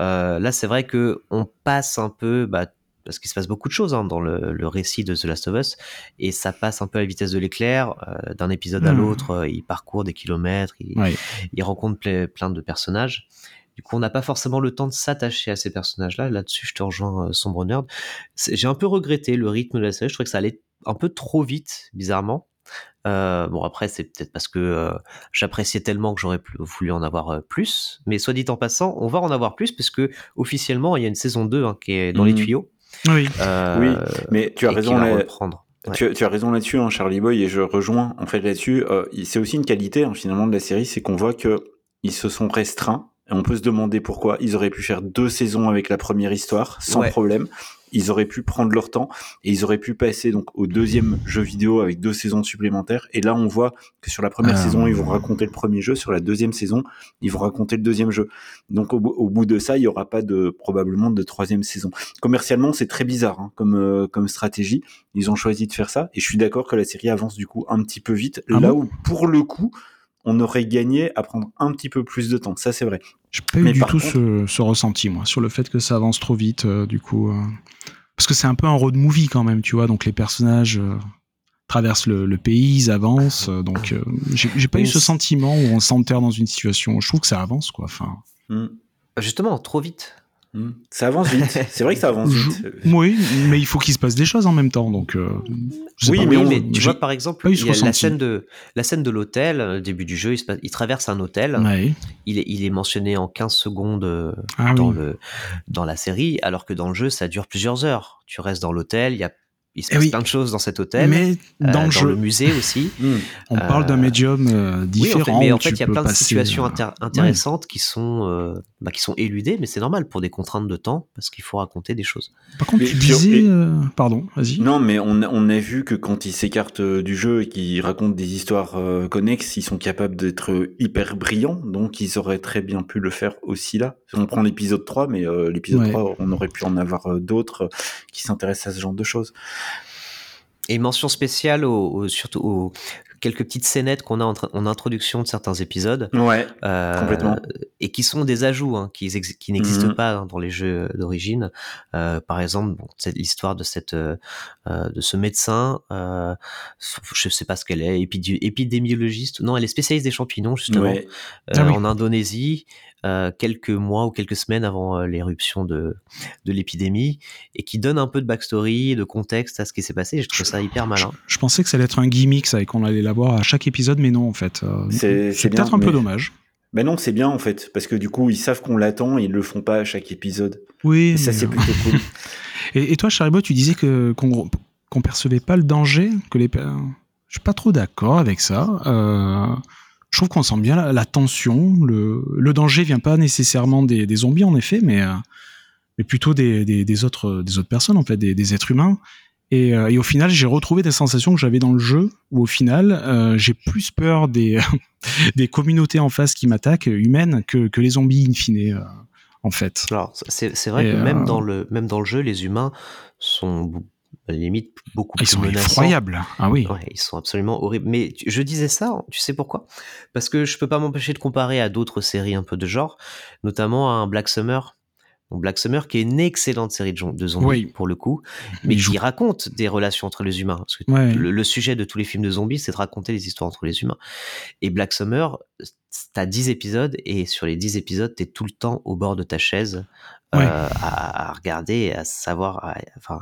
Euh, là, c'est vrai que on passe un peu, bah, parce qu'il se passe beaucoup de choses hein, dans le, le récit de The Last of Us, et ça passe un peu à la vitesse de l'éclair, euh, d'un épisode à Mhm. l'autre, euh, il parcourt des kilomètres, il, rencontre ple- plein de personnages. Du coup, on n'a pas forcément le temps de s'attacher à ces personnages-là. Là-dessus, je te rejoins, euh, Sombre Nerd. J'ai un peu regretté le rythme de la série. Je trouvais que ça allait un peu trop vite, bizarrement. Euh, bon, après, c'est peut-être parce que euh, j'appréciais tellement que j'aurais voulu en avoir euh, plus. Mais soit dit en passant, on va en avoir plus parce que officiellement, il y a une saison 2 hein, qui est dans les Mhm. tuyaux. Oui. Euh, Oui, mais tu as raison va là- reprendre. Ouais. Tu, tu as raison là-dessus, hein, Charlie Boy, et je rejoins en fait là-dessus. Euh, c'est aussi une qualité hein, finalement de la série, c'est qu'on voit que ils se sont restreints. On peut se demander pourquoi. Ils auraient pu faire deux saisons avec la première histoire sans Ouais. problème. Ils auraient pu prendre leur temps et ils auraient pu passer donc au deuxième jeu vidéo avec deux saisons supplémentaires. Et là, on voit que sur la première Ah. saison, ils vont raconter le premier jeu. Sur la deuxième saison, ils vont raconter le deuxième jeu. Donc au, bout- au bout de ça, il y aura pas de probablement de troisième saison. Commercialement, c'est très bizarre hein, comme euh, comme stratégie. Ils ont choisi de faire ça et je suis d'accord que la série avance du coup un petit peu vite. Ah là bon? où pour le coup, on aurait gagné à prendre un petit peu plus de temps. Ça, c'est vrai. Pas eu Mais du tout contre- ce, ce ressenti, moi, sur le fait que ça avance trop vite, euh, du coup. euh. Parce que c'est un peu un road movie quand même, tu vois. Donc les personnages euh, traversent le, le pays, ils avancent. euh, donc euh, j'ai pas eu ce sentiment où on s'enterre dans une situation. Je trouve que ça avance, quoi. Enfin, Hmm. Justement, trop vite. Hmm. Ça avance vite. [laughs] c'est vrai que ça avance vite. oui, mais il faut qu'il se passe des choses en même temps. Donc, euh, Oui, pas, mais Oui, on- mais tu vois, par exemple, pas eu il ce y a la scène de la scène de l'hôtel, euh, début du jeu, il, se passe- il traverse un hôtel. Ouais. Il, est, il est mentionné en 15 secondes euh, Ah dans, oui. le, dans la série, alors que dans le jeu, ça dure plusieurs heures. Tu restes dans l'hôtel, il, y a, il se Eh passe oui. plein de choses dans cet hôtel. Mais euh, dans le jeu, musée aussi. [laughs] Hmm. on parle d'un euh, médium euh, Oui, différent. en fait, mais en fait, il y a plein de situations euh, intér- intéressantes qui, sont, euh, bah, qui sont éludées, mais c'est normal pour des contraintes de temps, parce qu'il faut raconter des choses. Par contre, Et tu disais. et- euh, Pardon, vas-y. Non, mais on, a- on a vu que quand ils s'écartent euh, du jeu et qu'ils racontent des histoires euh, connexes, ils sont capables d'être euh, hyper brillants. Donc, ils auraient très bien pu le faire aussi là. On prend l'épisode 3, mais euh, l'épisode Ouais. 3, on aurait pu en avoir euh, d'autres euh, qui s'intéressent à ce genre de choses. Et mention spéciale au, surtout au quelques petites scénettes qu'on a en, en, introduction de certains épisodes. Ouais, euh, complètement. Et qui sont des ajouts, hein, qui, qui n'existent mmh. pas hein, dans les jeux d'origine. Euh, par exemple, bon, l'histoire de cette, euh, de ce médecin, euh, je sais pas ce qu'elle est, épidémiologiste. Non, elle est spécialiste des champignons justement ouais. ah oui. en Indonésie. Euh, quelques mois ou quelques semaines avant euh, l'éruption de, de l'épidémie et qui donne un peu de backstory, de contexte à ce qui s'est passé. Je trouve ça hyper malin. Je, je, pensais que ça allait être un gimmick, ça, et qu'on allait l'avoir à chaque épisode, mais non, en fait. Euh, c'est peut-être un mais... peu dommage. Ben non, c'est bien en fait, parce que du coup, ils savent qu'on l'attend et ils le font pas à chaque épisode. Oui. Et ça, c'est plutôt cool. [laughs] et, et, toi, Charibo, tu disais que qu'on qu percevait pas le danger, que les. Je suis pas trop d'accord avec ça. Euh je trouve qu'on sent bien la, la tension. Le, le, danger vient pas nécessairement des, des zombies, en effet, mais, euh, mais plutôt des, des, des, autres, des autres personnes, en fait, des êtres humains. Et, euh, et au final, j'ai retrouvé des sensations que j'avais dans le jeu, où au final, euh, j'ai plus peur des, [laughs] des communautés en face qui m'attaquent, humaines, que, que les zombies in fine, en fait. Alors, c'est vrai et que même, dans le, même dans le jeu, les humains sont limite beaucoup ils plus sont menaçants. effroyables. Ah oui. Ouais, ils sont absolument horribles. Mais je disais ça, tu sais pourquoi? Parce que je peux pas m'empêcher de comparer à d'autres séries un peu de genre, notamment à un Black Summer. Donc Black Summer, qui est une excellente série de, de zombies oui. pour le coup, mais qui raconte des relations entre les humains. Parce que ouais. le, le, sujet de tous les films de zombies, c'est de raconter les histoires entre les humains. Et Black Summer, t'as 10 épisodes, et sur les 10 épisodes, t'es tout le temps au bord de ta chaise ouais. euh, à, à, regarder, à savoir, à, enfin,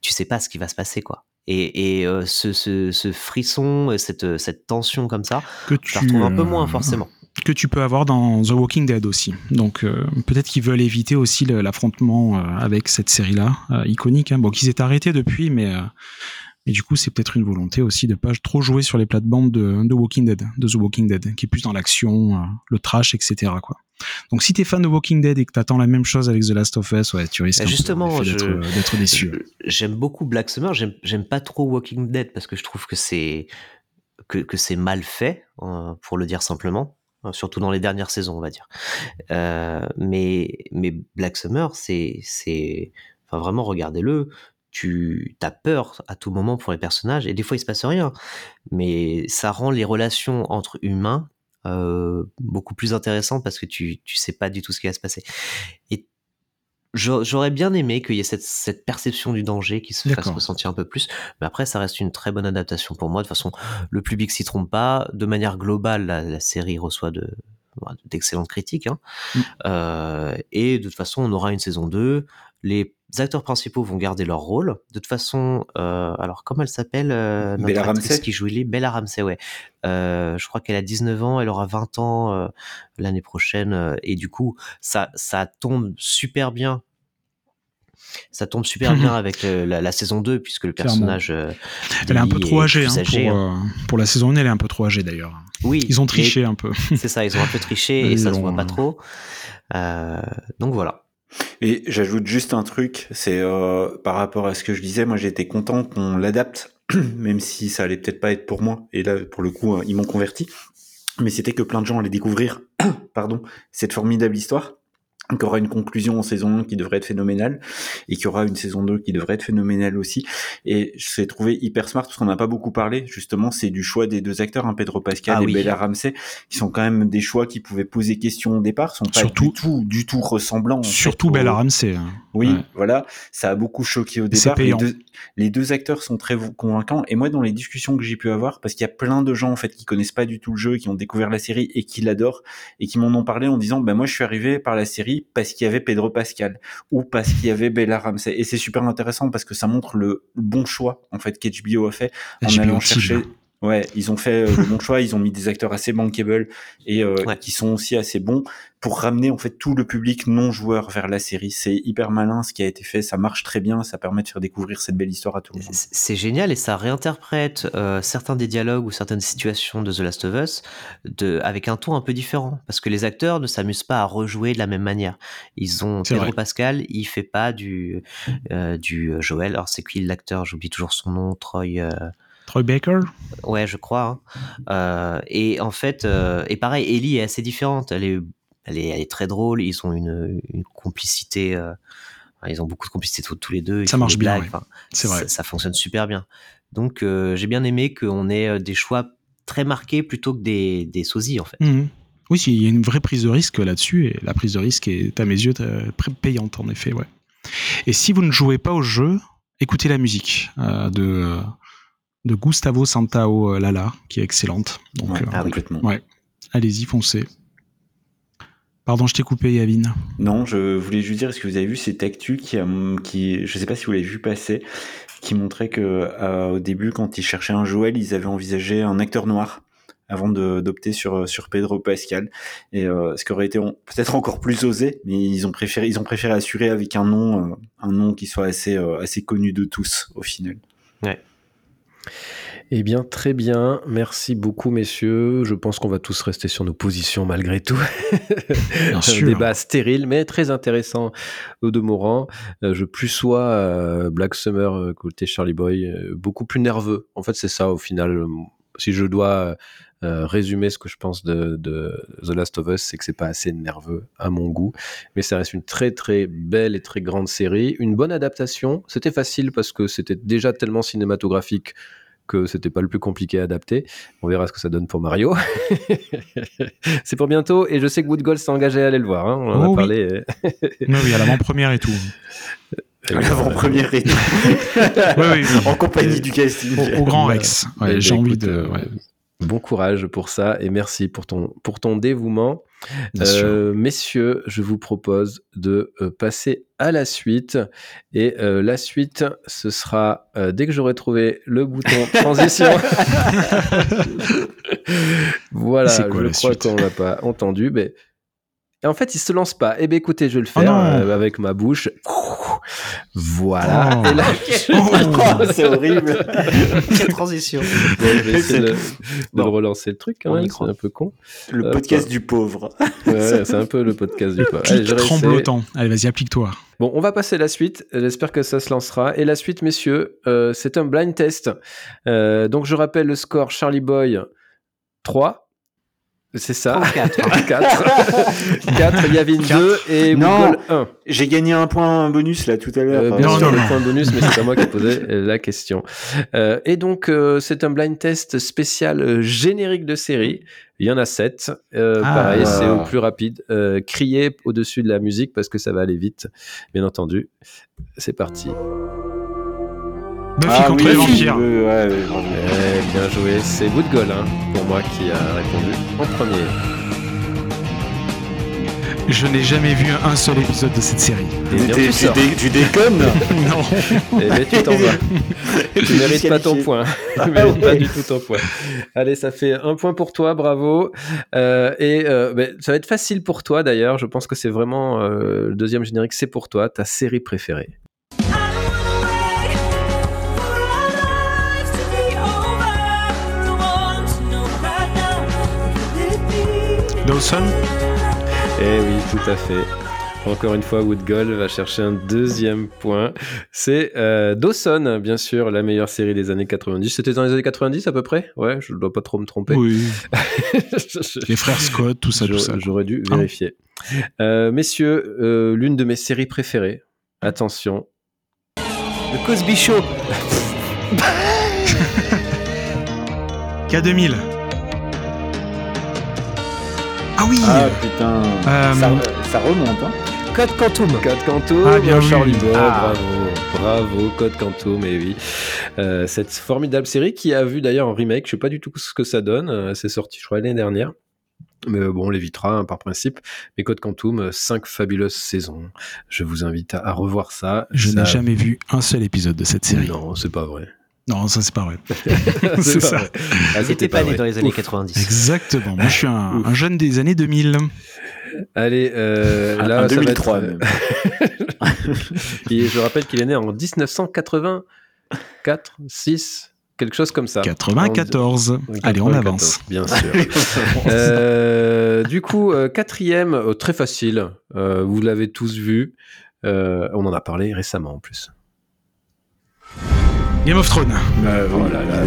tu sais pas ce qui va se passer, quoi. Et, et euh, ce, ce, ce, frisson, cette, cette tension comme ça, que tu la retrouves un peu moins forcément. Que tu peux avoir dans The Walking Dead aussi. Donc euh, peut-être qu'ils veulent éviter aussi l'affrontement euh, avec cette série-là, euh, iconique. Hein. Bon, qu'ils aient arrêté depuis, mais euh, et du coup, c'est peut-être une volonté aussi de pas trop jouer sur les plates-bandes de, de Walking Dead, de The Walking Dead, qui est plus dans l'action, le trash, etc. Quoi. Donc, si t'es fan de Walking Dead et que t'attends la même chose avec The Last of Us, ouais, tu risques Bah, justement d'être déçu. J'aime beaucoup Black Summer. J'aime pas trop Walking Dead parce que je trouve que c'est que, que c'est mal fait, euh, pour le dire simplement surtout dans les dernières saisons, on va dire. Euh, mais, mais Black Summer, c'est, c'est, enfin vraiment, regardez-le. Tu as peur à tout moment pour les personnages et des fois il se passe rien, mais ça rend les relations entre humains euh, beaucoup plus intéressantes parce que tu tu sais pas du tout ce qui va se passer. Et j'aurais bien aimé qu'il y ait cette, cette, perception du danger qui se fasse ressentir un peu plus. Mais après, ça reste une très bonne adaptation pour moi. De toute façon, le public s'y trompe pas. De manière globale, la, la série reçoit de d'excellentes critiques. Hein. Mm. Euh, et de toute façon, on aura une saison 2. Les acteurs principaux vont garder leur rôle. De toute façon, euh, alors comment elle s'appelle euh, Bella Ramsey qui joue Ellie? Bella Ramsey, ouais. Euh, je crois qu'elle a 19 ans, elle aura 20 ans l'année prochaine, et du coup, ça, ça tombe super bien. Ça tombe super bien [laughs] avec la, la, saison 2, puisque le personnage. Elle est un peu trop âgée, hein, âgé, pour, hein. pour, la saison 1, elle est un peu trop âgée d'ailleurs. Oui. Ils ont triché un peu. C'est ça, ils ont un peu triché et [laughs] ça se voit pas trop. donc voilà. Et j'ajoute juste un truc, c'est euh, par rapport à ce que je disais, moi j'étais content qu'on l'adapte, [clears throat] même si ça allait peut-être pas être pour moi. Et là, pour le coup, ils m'ont converti. Mais c'était que plein de gens allaient découvrir, [clears throat] pardon, cette formidable histoire qu'il y aura une conclusion en saison 1 qui devrait être phénoménale et qu'il y aura une saison 2 qui devrait être phénoménale aussi. Et je l'ai trouvé hyper smart parce qu'on n'a pas beaucoup parlé, justement, c'est du choix des deux acteurs, hein, Pedro Pascal ah, et oui. Bella Ramsey, qui sont quand même des choix qui pouvaient poser question au départ, sont pas surtout, du tout, du tout ressemblants. Surtout fait, Bella Ramsey. Hein. Oui, ouais. voilà, ça a beaucoup choqué au départ. Les deux, les deux acteurs sont très convaincants et moi, dans les discussions que j'ai pu avoir, parce qu'il y a plein de gens en fait qui connaissent pas du tout le jeu, qui ont découvert la série et qui l'adorent et qui m'en ont parlé en disant, ben moi, je suis arrivé par la série parce qu'il y avait Pedro Pascal ou parce qu'il y avait Bella Ramsey. Et c'est super intéressant parce que ça montre le bon choix en fait qu'HBO a fait en HBO allant chercher. Ouais, ils ont fait euh, le bon [laughs] choix, ils ont mis des acteurs assez bankable et euh, ouais. qui sont aussi assez bons pour ramener en fait tout le public non joueur vers la série. C'est hyper malin ce qui a été fait, ça marche très bien, ça permet de faire découvrir cette belle histoire à tout le monde. C'est génial et ça réinterprète euh, certains des dialogues ou certaines situations de The Last of Us de, avec un ton un peu différent parce que les acteurs ne s'amusent pas à rejouer de la même manière. Ils ont Pedro vrai. Pascal, il fait pas du euh, du Joël. Alors c'est qui l'acteur? J'oublie toujours son nom, Troy. Euh, Troy Baker? Ouais, je crois. Hein. Euh, et en fait, euh, et pareil, Ellie est assez différente. Elle est, elle est, elle est très drôle. Ils ont une, une complicité. Euh, ils ont beaucoup de complicité tous, tous les deux. Ils ça marche bien. Ouais. Enfin, c'est vrai. Ça, ça, fonctionne super bien. Donc, euh, j'ai bien aimé qu'on ait des choix très marqués plutôt que des, des sosies en fait. Mhm. Oui, il y a une vraie prise de risque là-dessus, et la prise de risque est, à mes yeux, payante, en effet, ouais. Et si vous ne jouez pas au jeu, écoutez la musique euh, de, euh, de Gustavo Santao Lala, qui est excellente. Donc, Ouais, euh, Ah oui. complètement. ouais. allez-y, foncez. Pardon, je t'ai coupé, Yavin. Non, je voulais juste dire, est-ce que vous avez vu cette actu qui, a, qui je sais pas si vous l'avez vu passer, qui montrait que euh, au début, quand ils cherchaient un Joël, ils avaient envisagé un acteur noir avant de- d'opter sur sur Pedro Pascal, et euh, ce qui aurait été peut-être encore plus osé, mais ils ont préféré ils ont préféré assurer avec un nom euh, un nom qui soit assez euh, assez connu de tous au final. Eh bien, très bien. Merci beaucoup, messieurs. Je pense qu'on va tous rester sur nos positions malgré tout. [laughs] Bien Un débat stérile, mais très intéressant au demeurant. Euh, je plus sois euh, Black Summer euh, côté Charlie Boy, euh, beaucoup plus nerveux. En fait, c'est ça au final. Euh, Si je dois euh, résumer ce que je pense de, de The Last of Us, c'est que c'est pas assez nerveux à mon goût. Mais ça reste une très très belle et très grande série. Une bonne adaptation. C'était facile parce que c'était déjà tellement cinématographique que c'était pas le plus compliqué à adapter. On verra ce que ça donne pour Mario. [laughs] c'est pour bientôt et je sais que Woodgold s'est engagé à aller le voir. hein. On en Oh a oui. parlé. [laughs] Non, oui, à l'avant-première et tout. L'avant-première et Oui, [laughs] oui, oui. en compagnie du casting. Au, au Grand. Rex. Eh Ouais, ben, J'ai envie de. euh, ouais, Bon courage pour ça et merci pour ton, pour ton dévouement. Euh, messieurs, je vous propose de euh, passer à la suite. Et euh, la suite, ce sera euh, dès que j'aurai trouvé le bouton [laughs] transition. [laughs] voilà, C'est quoi je crois qu'on l'a pas entendu. Mais... Et en fait, il se lance pas. Eh bien, écoutez, je vais le Oh faire euh, avec ma bouche. Voilà. Oh. Et là, [laughs] Oh, c'est horrible. [laughs] Quelle transition Bon, je vais essayer de, de Bon. le relancer le truc quand même, c'est un peu con. Le Hop. podcast du pauvre. Ouais, c'est un peu le podcast du pas. Allez, je tremblotant. Allez, vas-y, applique-toi. Bon, on va passer à la suite. J'espère que ça se lancera. Et la suite, messieurs, euh, c'est un blind test. Euh, donc, je rappelle le score Charlie Boy 3. C'est ça. 34. 4. 4. Yavin 2 et Non. Woodgall 1. J'ai gagné un point bonus là tout à l'heure. Euh, bien Non, sûr, non, le non. point bonus, mais c'est à moi qui ai posé euh, la question. Euh, et donc, euh, c'est un blind test spécial euh, générique de série. Il y en a sept. Euh, Ah. pareil, c'est au plus rapide. Euh, criez au-dessus de la musique parce que ça va aller vite, bien entendu. C'est parti. Buffy Ah contre oui, les vampires. ouais, ouais. Eh, bien joué. C'est Woodgall, hein, moi, qui a répondu en premier. Je n'ai jamais vu un seul épisode de cette série. Et bien, Tu- tu dé- déconnes [laughs] non. Eh bien, tu t'en vas. [laughs] tu mérites pas ton point. [laughs] tu mérites pas du tout ton point. Allez, ça fait un point pour toi, bravo. Euh, et euh, ben, ça va être facile pour toi d'ailleurs. Je pense que c'est vraiment euh, le deuxième générique, c'est pour toi, ta série préférée. Dawson Eh oui, tout à fait. Encore une fois, Woodgall va chercher un deuxième point. C'est euh, Dawson, bien sûr, la meilleure série des années 90. C'était dans les années 90 à peu près? Ouais, je ne dois pas trop me tromper. Oui. [laughs] Les frères Scott, tout ça, tout J'aurais- ça. J'aurais dû Hein vérifier. Euh, messieurs, euh, l'une de mes séries préférées. Attention. Le Cosby Show. K2000. Ah oui Ah putain, Euh, ça, ça remonte. Hein. Code Quantum. Code Quantum, Ah, bien. Charlie Boy, Ah. bravo, bravo, Code Quantum, et oui. Euh, cette formidable série qui a vu d'ailleurs un remake, je sais pas du tout ce que ça donne, euh, c'est sorti je crois l'année dernière. Mais euh, bon, on l'évitera hein, par principe. Mais Code Quantum, euh, cinq fabuleuses saisons. Je vous invite à, à revoir ça. Je Ça- n'ai jamais vu un seul épisode de cette série. Non, c'est pas vrai. Non, ça c'est pas vrai. [laughs] c'est ça. Ah, c'était pas né vrai. dans les années Ouf. 90. Exactement. Moi, je suis un, un jeune des années 2000. Allez, euh, Un- là, un ça va 2003 être- même. [laughs] Et je rappelle qu'il est né en 1984, 6, quelque chose comme ça. 94. Oui, Allez, on 94, avance. Bien sûr. [laughs] Euh, du coup, euh, quatrième, euh, très facile. Euh, vous l'avez tous vu. Euh, on en a parlé récemment en plus. Game of Thrones. Oh là là,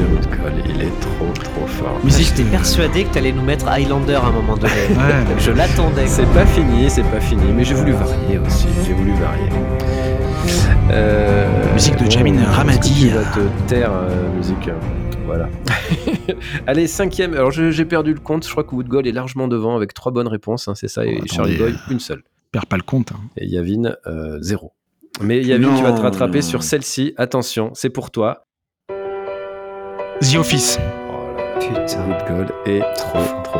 il est trop trop fort. Musique J'étais persuadé que t'allais nous mettre Highlander à un moment donné. Ouais. Je l'attendais. C'est pas fini, c'est pas fini, mais j'ai voulu varier aussi. J'ai voulu varier. Euh, Musique de Jamin Ramadi. Tu te taire, euh, musique. Voilà. [laughs] Allez, cinquième. Alors j'ai perdu le compte. Je crois que Woodgold est largement devant avec trois bonnes réponses. hein, c'est ça. Et Oh, Charlie. Boy, une seule. Perds pas le compte. hein. Et Yavin, euh, zéro. Mais Yavin, tu vas te Non. rattraper sur celle-ci. Attention, c'est pour toi. The Office. Oh putain, Woodgold est trop, trop, trop.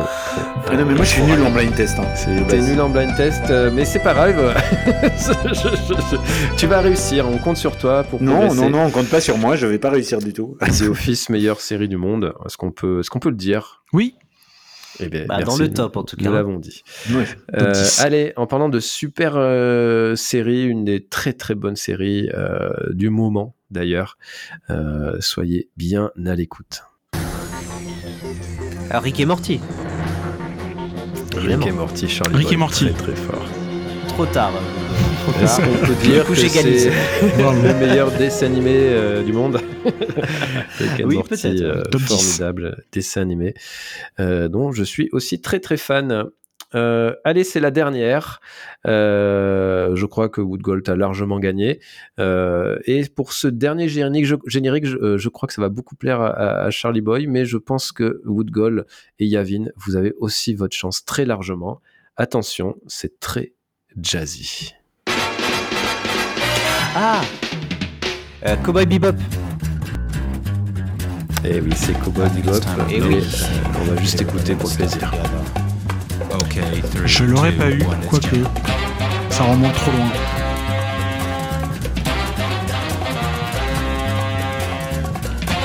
Ah non, mais moi je suis nul en blind test. Hein. T'es nul en blind test, euh, mais c'est pas grave. [laughs] Je- je- je- tu vas réussir. On compte sur toi pour Non, progresser. non, non, on compte pas sur moi, je vais pas réussir du tout. The Office, meilleure série du monde. Est-ce qu'on peut, est-ce qu'on peut le dire? Oui. Eh bien, Bah, dans le top, en tout nous cas. l'avons dit. Ouais. Euh, 10. allez, en parlant de super euh, série, une des très très bonnes séries euh, du moment d'ailleurs, euh, soyez bien à l'écoute. Rick et Morty. Évidemment. Rick et Morty, Charlie Rick et Morty. très très fort. Trop tard. Tard. qu'on peut [laughs] dire que c'est [laughs] le meilleur dessin animé euh, du monde [laughs] Rick and Oui, Morty, peut-être. euh, Top 10. formidable dessin animé euh, dont je suis aussi très très fan. Euh, allez, c'est la dernière. Euh, je crois que Woodgold a largement gagné. Euh, et pour ce dernier générique, je, générique, je, je crois que ça va beaucoup plaire à, à Charlie Boy, mais je pense que Woodgold et Yavin, vous avez aussi votre chance très largement. Attention, c'est très jazzy. Ah euh, Cowboy Bebop. Eh oui, c'est Cowboy Bebop. Eh mais, oui. euh, on va juste écouter pour le plaisir. Je l'aurais pas eu, quoique. Ça remonte trop loin.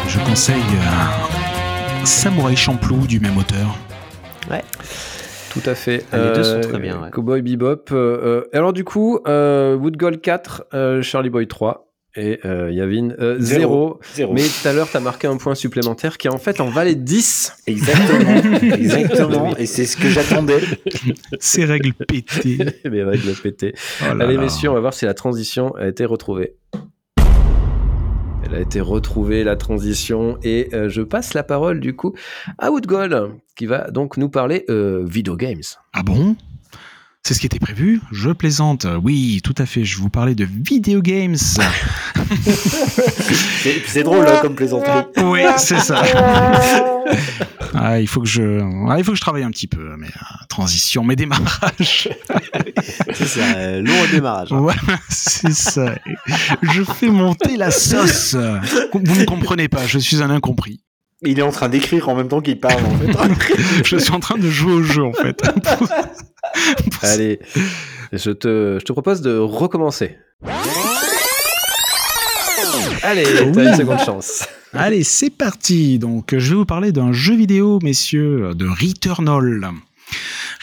Je conseille euh, Samouraï Champloo du même auteur. Tout à fait. Ah, les deux sont très bien, ouais. Cowboy Bebop. euh, euh, alors du coup, euh, Woodgold 4, euh, Charlie Boy 3 et euh, Yavin euh, 0. Zéro. Mais tout à l'heure, tu as marqué un point supplémentaire qui en fait en valait 10. Exactement, [laughs] exactement. Et c'est ce que j'attendais. Ces règles pétées. [laughs] Les règles pétées. Oh là Allez là. messieurs, on va voir si la transition a été retrouvée. Elle a été retrouvée, la transition, et euh, je passe la parole du coup à Woodgold, qui va donc nous parler euh, video games. Ah bon? C'est ce qui était prévu Je plaisante. Oui, tout à fait. Je vous parlais de video games. [laughs] C'est drôle hein, comme plaisanterie. oui, c'est ça. [laughs] Ah, il faut que je, ah, il faut que je travaille un petit peu. Mais euh, transition, mes démarrages. [laughs] C'est ça, euh, long démarrage. hein. Ouais, c'est ça. Je fais monter la sauce. Vous ne comprenez pas. Je suis un incompris. Il est en train d'écrire en même temps qu'il parle en fait. Je suis en train de jouer au jeu en fait. [laughs] Allez, je te, je te propose de recommencer. Allez, t'as une seconde chance. [laughs] Allez, c'est parti. Donc, je vais vous parler d'un jeu vidéo, messieurs, de Returnal.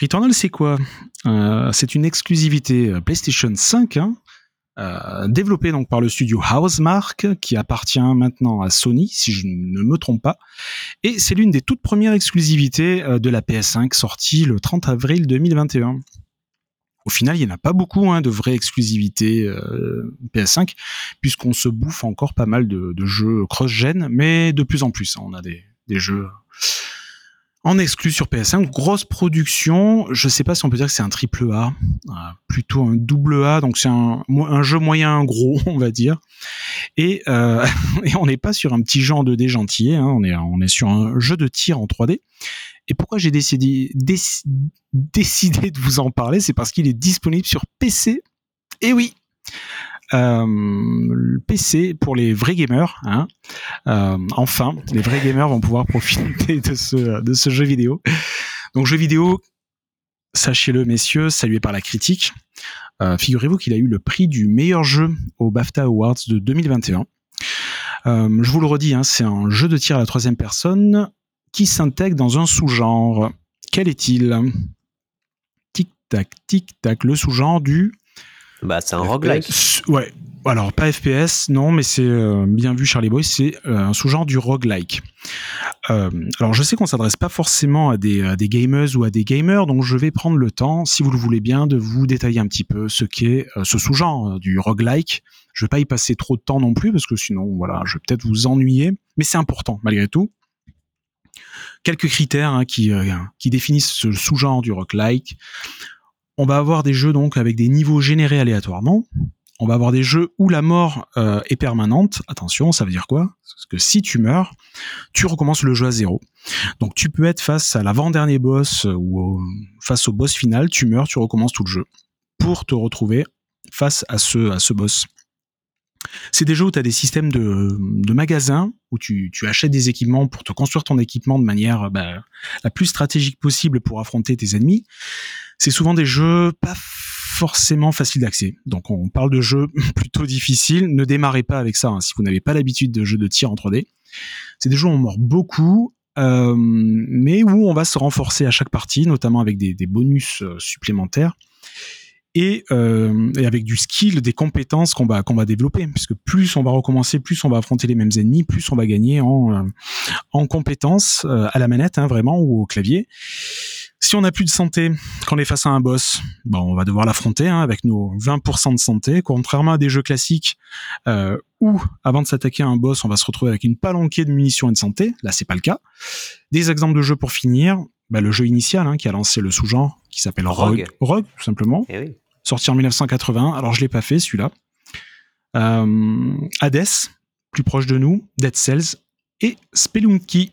Returnal, c'est quoi? Euh, C'est une exclusivité euh, PlayStation 5, hein, euh, développée donc par le studio Housemark, qui appartient maintenant à Sony, si je ne me trompe pas. Et c'est l'une des toutes premières exclusivités euh, de la PS5, sortie le 30 avril 2021. Au final, il n'y en a pas beaucoup hein, de vraies exclusivités euh, PS5, puisqu'on se bouffe encore pas mal de, jeux cross-gen, mais de plus en plus. hein, on a des jeux en exclu sur PS5. Grosse production, je sais pas si on peut dire que c'est un triple A, euh, plutôt un double A, donc c'est un, jeu moyen gros, [laughs] on va dire. Et, euh, [laughs] et on n'est pas sur un petit genre 2D gentillet, hein, on, est, sur un jeu de tir en 3D. Et pourquoi j'ai décidé, déc- décidé de vous en parler, c'est parce qu'il est disponible sur PC. Et oui, le PC pour les vrais gamers. Hein. Euh, enfin, les vrais gamers vont pouvoir profiter de ce, jeu vidéo. Donc jeu vidéo, sachez-le messieurs, salué par la critique. Euh, Figurez-vous qu'il a eu le prix du meilleur jeu au BAFTA Awards de 2021. Euh, je vous le redis, hein, c'est un jeu de tir à la troisième personne qui s'intègre dans un sous-genre. Quel est-il? Tic-tac, tic-tac, le sous-genre du... Bah, c'est un roguelike. Ouais. Alors, pas FPS, non, mais c'est euh, bien vu, Charlie Boy, c'est euh, un sous-genre du roguelike. Euh, alors, je sais qu'on s'adresse pas forcément à des, gamers ou à des gamers, donc je vais prendre le temps, si vous le voulez bien, de vous détailler un petit peu ce qu'est ce sous-genre du roguelike. Je vais pas y passer trop de temps non plus, parce que sinon, voilà, je vais peut-être vous ennuyer, mais c'est important, malgré tout. Quelques critères hein, qui définissent ce sous-genre du roguelike. On va avoir des jeux donc avec des niveaux générés aléatoirement, on va avoir des jeux où la mort euh, est permanente. Attention, ça veut dire quoi? Parce que si tu meurs, tu recommences le jeu à zéro. Donc tu peux être face à l'avant-dernier boss euh, ou face au boss final, tu meurs, tu recommences tout le jeu pour te retrouver face à ce, à ce boss. C'est des jeux où tu as des systèmes de, de magasins, où tu, tu achètes des équipements pour te construire ton équipement de manière bah, la plus stratégique possible pour affronter tes ennemis. C'est souvent des jeux pas forcément faciles d'accès. Donc on parle de jeux [laughs] plutôt difficiles. Ne démarrez pas avec ça hein, si vous n'avez pas l'habitude de jeux de tir en 3D. C'est des jeux où on mord beaucoup, euh, mais où on va se renforcer à chaque partie, notamment avec des, bonus euh, supplémentaires et, euh, et avec du skill, des compétences qu'on va qu'on va développer, puisque plus on va recommencer, plus on va affronter les mêmes ennemis, plus on va gagner en en compétences à la manette, hein, vraiment ou au clavier. Si on n'a plus de santé, quand on est face à un boss, bon, on va devoir l'affronter hein, avec nos 20% de santé, contrairement à des jeux classiques euh, où, avant de s'attaquer à un boss, on va se retrouver avec une palanquée de munitions et de santé. Là, c'est pas le cas. Des exemples de jeux pour finir. Bah, le jeu initial hein, qui a lancé le sous-genre, qui s'appelle Rogue. Rogue. Tout simplement. Eh oui. Sorti en 1980. Alors, je l'ai pas fait, celui-là. Euh, Hades, plus proche de nous. Dead Cells. Et Spelunky,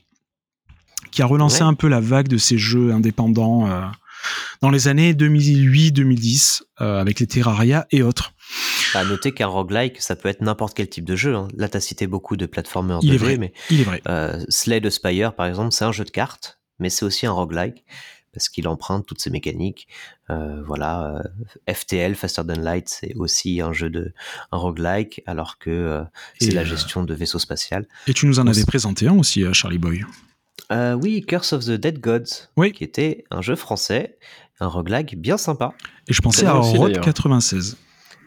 qui a relancé Ouais. un peu la vague de ces jeux indépendants euh, dans les années 2008-2010, euh, avec les Terraria et autres. À noter qu'un roguelike, ça peut être n'importe quel type de jeu. hein. Là, tu as cité beaucoup de plateformers Il 2D, est vrai. mais Il est vrai. euh, Slay the Spire, par exemple, c'est un jeu de cartes, mais c'est aussi un roguelike, parce qu'il emprunte toutes ses mécaniques. Euh, voilà, euh, FTL, Faster Than Light, c'est aussi un jeu de un roguelike, alors que euh, c'est la gestion de vaisseaux spatial. Et tu nous en avais présenté un aussi, Charlie Boy. Euh, oui, Curse of the Dead Gods, Oui. qui était un jeu français, un roguelike bien sympa. Et je pensais à aussi, Road d'ailleurs. 96.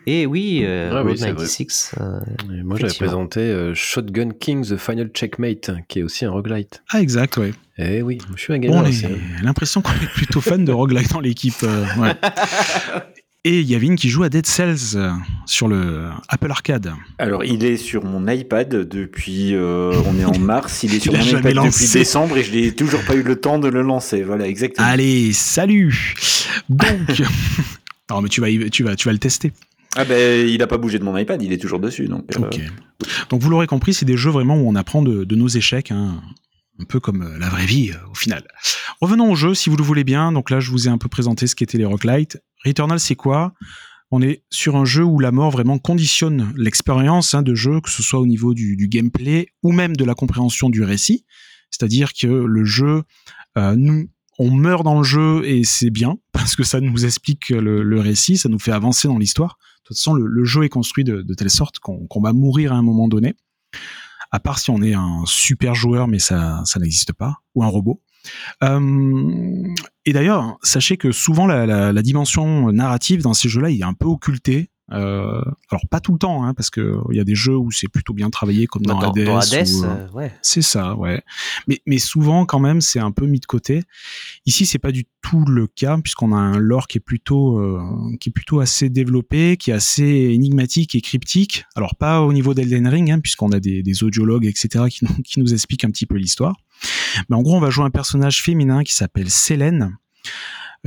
Et oui, euh, Ah oui, Road c'est vrai. 96, euh, Et moi, j'avais présenté euh, Shotgun King The Final Checkmate, qui est aussi un roguelite. Ah, exact, ouais. Eh oui, je suis un Bon, gamer on aussi. a hein. l'impression qu'on est plutôt fan de roguelike dans l'équipe. euh, ouais. [laughs] Et il y a Vin qui joue à Dead Cells euh, sur le Apple Arcade. Alors, il est sur mon iPad depuis. euh, on est en [laughs] mars. Il est sur Il mon iPad lancé. depuis décembre et je n'ai toujours pas eu le temps de le lancer. Voilà, exactement. Allez, salut Donc, [laughs] non mais tu vas, tu vas, tu vas le tester. Ah ben, il a pas bougé de mon iPad, il est toujours dessus. Donc, euh. Donc vous l'aurez compris, c'est des jeux vraiment où on apprend de, de nos échecs, hein, un peu comme la vraie vie au final. Revenons au jeu, si vous le voulez bien. Donc là, je vous ai un peu présenté ce qu'étaient les roguelites. Returnal, c'est quoi? On est sur un jeu où la mort vraiment conditionne l'expérience hein, de jeu, que ce soit au niveau du, gameplay ou même de la compréhension du récit. C'est-à-dire que le jeu, euh, nous, on meurt dans le jeu et c'est bien [laughs] parce que ça nous explique le, récit, ça nous fait avancer dans l'histoire. De toute façon, le, jeu est construit de, telle sorte qu'on qu'on va mourir à un moment donné. À part si on est un super joueur, mais ça, ça n'existe pas, ou un robot. Euh, et d'ailleurs, sachez que souvent la, dimension narrative dans ces jeux-là, est un peu occultée. Euh, alors pas tout le temps, hein, parce que il y a des jeux où c'est plutôt bien travaillé, comme dans, dans, Hades. dans Hades, euh, euh, ouais. c'est ça, ouais. Mais, mais souvent, quand même, c'est un peu mis de côté. Ici, c'est pas du tout le cas, puisqu'on a un lore qui est plutôt, euh, qui est plutôt assez développé, qui est assez énigmatique et cryptique. Alors, pas au niveau d'Elden Ring, hein, puisqu'on a des, des audiologues, etc., qui nous, qui nous expliquent un petit peu l'histoire. Mais en gros, on va jouer un personnage féminin qui s'appelle Selene, euh,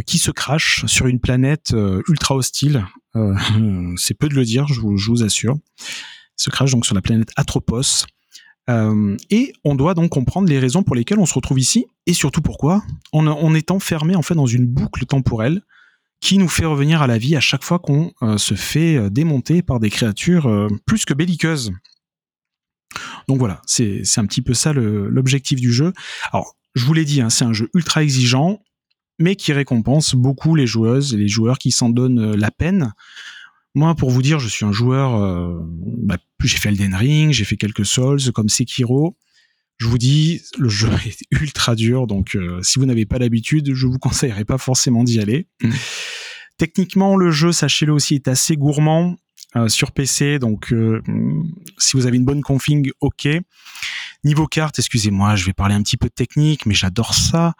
qui se crache sur une planète euh, ultra hostile. Euh, [laughs] c'est peu de le dire, je vous, assure. Il se crache donc sur la planète Atropos. Euh, et on doit donc comprendre les raisons pour lesquelles on se retrouve ici et surtout pourquoi, en, en étant fermé en fait dans une boucle temporelle qui nous fait revenir à la vie à chaque fois qu'on se fait démonter par des créatures plus que belliqueuses. Donc voilà, c'est un petit peu ça l'objectif du jeu. Alors, je vous l'ai dit, hein, c'est un jeu ultra exigeant, mais qui récompense beaucoup les joueuses et les joueurs qui s'en donnent euh, la peine. Moi, pour vous dire, je suis un joueur. euh, bah, j'ai fait Elden Ring, j'ai fait quelques Souls comme Sekiro. Je vous dis, le jeu [laughs] est ultra dur, donc euh, si vous n'avez pas l'habitude, je vous conseillerais pas forcément d'y aller. Techniquement, le jeu, sachez-le aussi, est assez gourmand euh, sur PC, donc euh, si vous avez une bonne config, ok. Niveau carte, excusez-moi, je vais parler un petit peu de technique, mais j'adore ça.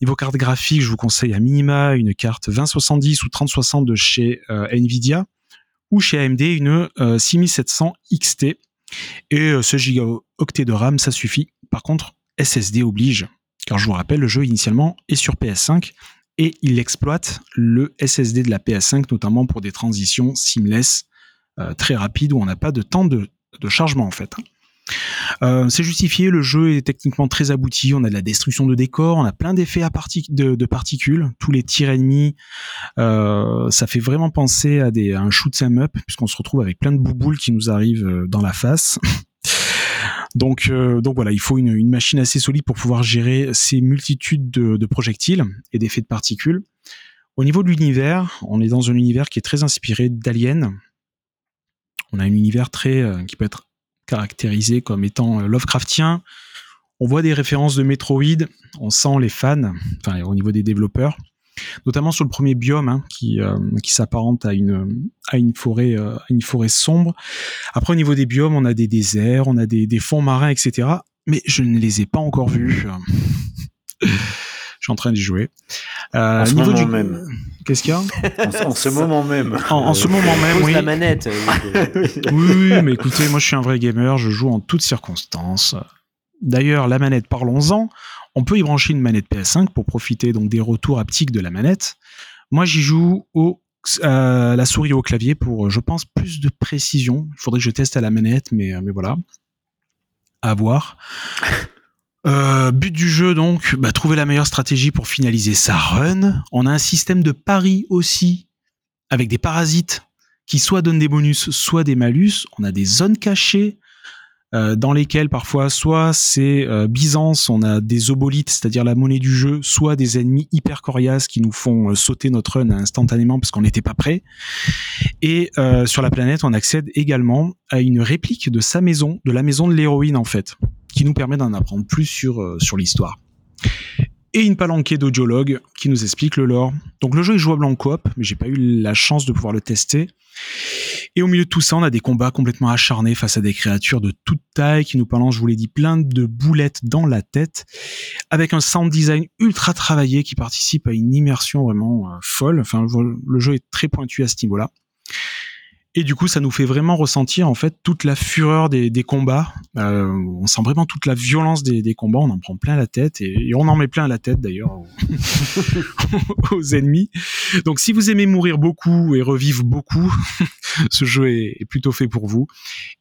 Niveau carte graphique, je vous conseille à minima une carte 2070 ou 3060 de chez euh, Nvidia ou chez AMD une euh, 6700 XT. Et euh, ce gigaoctet de RAM, ça suffit. Par contre, SSD oblige, car je vous rappelle, le jeu initialement est sur PS5 et il exploite le SSD de la PS5, notamment pour des transitions seamless euh, très rapide où on n'a pas de temps de chargement en fait. Euh, c'est justifié, le jeu est techniquement très abouti, on a de la destruction de décors, on a plein d'effets à parti de, particules, tous les tirs ennemis, euh, ça fait vraiment penser à, des, à un shoot 'em up, puisqu'on se retrouve avec plein de bouboules qui nous arrivent euh, dans la face. [laughs] donc, euh, donc voilà, il faut une, une, machine assez solide pour pouvoir gérer ces multitudes de, de projectiles et d'effets de particules. Au niveau de l'univers, on est dans un univers qui est très inspiré d'Alien. On a un univers très euh, qui peut être caractérisé comme étant Lovecraftien. On voit des références de Metroid, on sent les fans, enfin au niveau des développeurs, notamment sur le premier biome hein, qui, euh, qui s'apparente à une, forêt, euh, une forêt sombre. Après au niveau des biomes, on a des déserts, on a des fonds marins, etc. Mais je ne les ai pas encore vus. Je suis en train d'y jouer. Euh, en ce niveau moment du... même. Qu'est-ce qu'il y a en, en, ce moment même. En, en ce moment même, oui. la manette. [laughs] oui, oui, mais écoutez, moi je suis un vrai gamer, je joue en toutes circonstances. D'ailleurs, la manette, parlons-en. On peut y brancher une manette PS5 pour profiter donc des retours haptiques de la manette. Moi, j'y joue au euh, la souris au clavier pour, je pense, plus de précision. Il faudrait que je teste à la manette, mais, mais voilà. À voir. Euh, but du jeu donc, bah, trouver la meilleure stratégie pour finaliser sa run. On a un système de pari aussi, avec des parasites qui soit donnent des bonus, soit des malus. On a des zones cachées euh, dans lesquelles parfois soit c'est euh, Byzance, on a des obolites, c'est-à-dire la monnaie du jeu, soit des ennemis hyper coriaces qui nous font sauter notre run instantanément parce qu'on n'était pas prêt. Et sur la planète, on accède également à une réplique de sa maison, de la maison de l'héroïne en fait qui nous permet d'en apprendre plus sur, euh, sur l'histoire. Et une palanquée d'audiologue qui nous explique le lore. Donc le jeu est jouable en coop, mais j'ai pas eu la chance de pouvoir le tester. Et au milieu de tout ça, on a des combats complètement acharnés face à des créatures de toute taille qui nous balancent, je vous l'ai dit, plein de boulettes dans la tête, avec un sound design ultra travaillé qui participe à une immersion vraiment euh, folle. Enfin, le jeu est très pointu à ce niveau-là. Et du coup, ça nous fait vraiment ressentir en fait toute la fureur des, des combats. Euh, on sent vraiment toute la violence des, des, combats. On en prend plein la tête et, et on en met plein la tête d'ailleurs aux, [laughs] aux, ennemis. Donc, si vous aimez mourir beaucoup et revivre beaucoup, [laughs] ce jeu est, est, plutôt fait pour vous.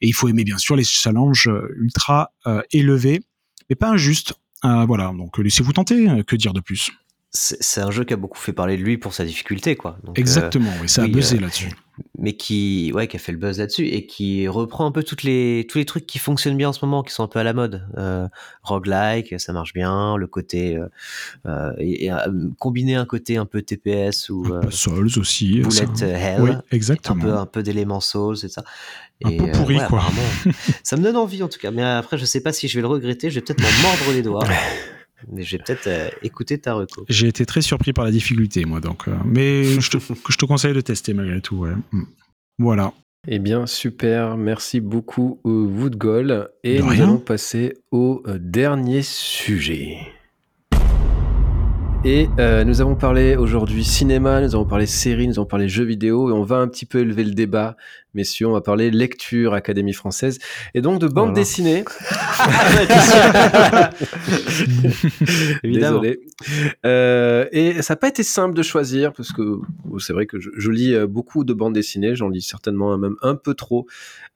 Et il faut aimer bien sûr les challenges ultra euh, élevés, mais pas injustes. Euh, voilà. Donc, laissez-vous tenter. Que dire de plus? C'est un jeu qui a beaucoup fait parler de lui pour sa difficulté, quoi. Donc, Exactement, euh, oui, ça a buzzé euh, là-dessus. Mais qui, ouais, qui a fait le buzz là-dessus et qui reprend un peu toutes les, tous les trucs qui fonctionnent bien en ce moment, qui sont un peu à la mode. Euh, roguelike, ça marche bien. Le côté, euh, et, et, combiner un côté un peu TPS ou peu Souls aussi. Bullet ça. Hell, oui, exactement. Un peu, un peu d'éléments Souls et ça. Un et, peu pourri, ouais, quoi. ça me donne envie en tout cas. Mais après, je sais pas si je vais le regretter. Je vais peut-être m'en mordre les doigts. [laughs] Mais j'ai peut-être euh, écouté ta reco. J'ai été très surpris par la difficulté, moi, donc. Euh, mais je te, [laughs] je te conseille de tester malgré tout, ouais. Voilà. Eh bien, super. Merci beaucoup, Woodgol. Et de nous allons passer au dernier sujet. Et euh, nous avons parlé aujourd'hui cinéma, nous avons parlé séries, nous avons parlé jeux vidéo, et on va un petit peu élever le débat, messieurs, on va parler lecture, Académie française, et donc de bande voilà. dessinée. [laughs] [laughs] Évidemment. Désolé. Euh, et ça n'a pas été simple de choisir, parce que c'est vrai que je, je, lis euh, beaucoup de bandes dessinées, j'en lis certainement même un peu trop,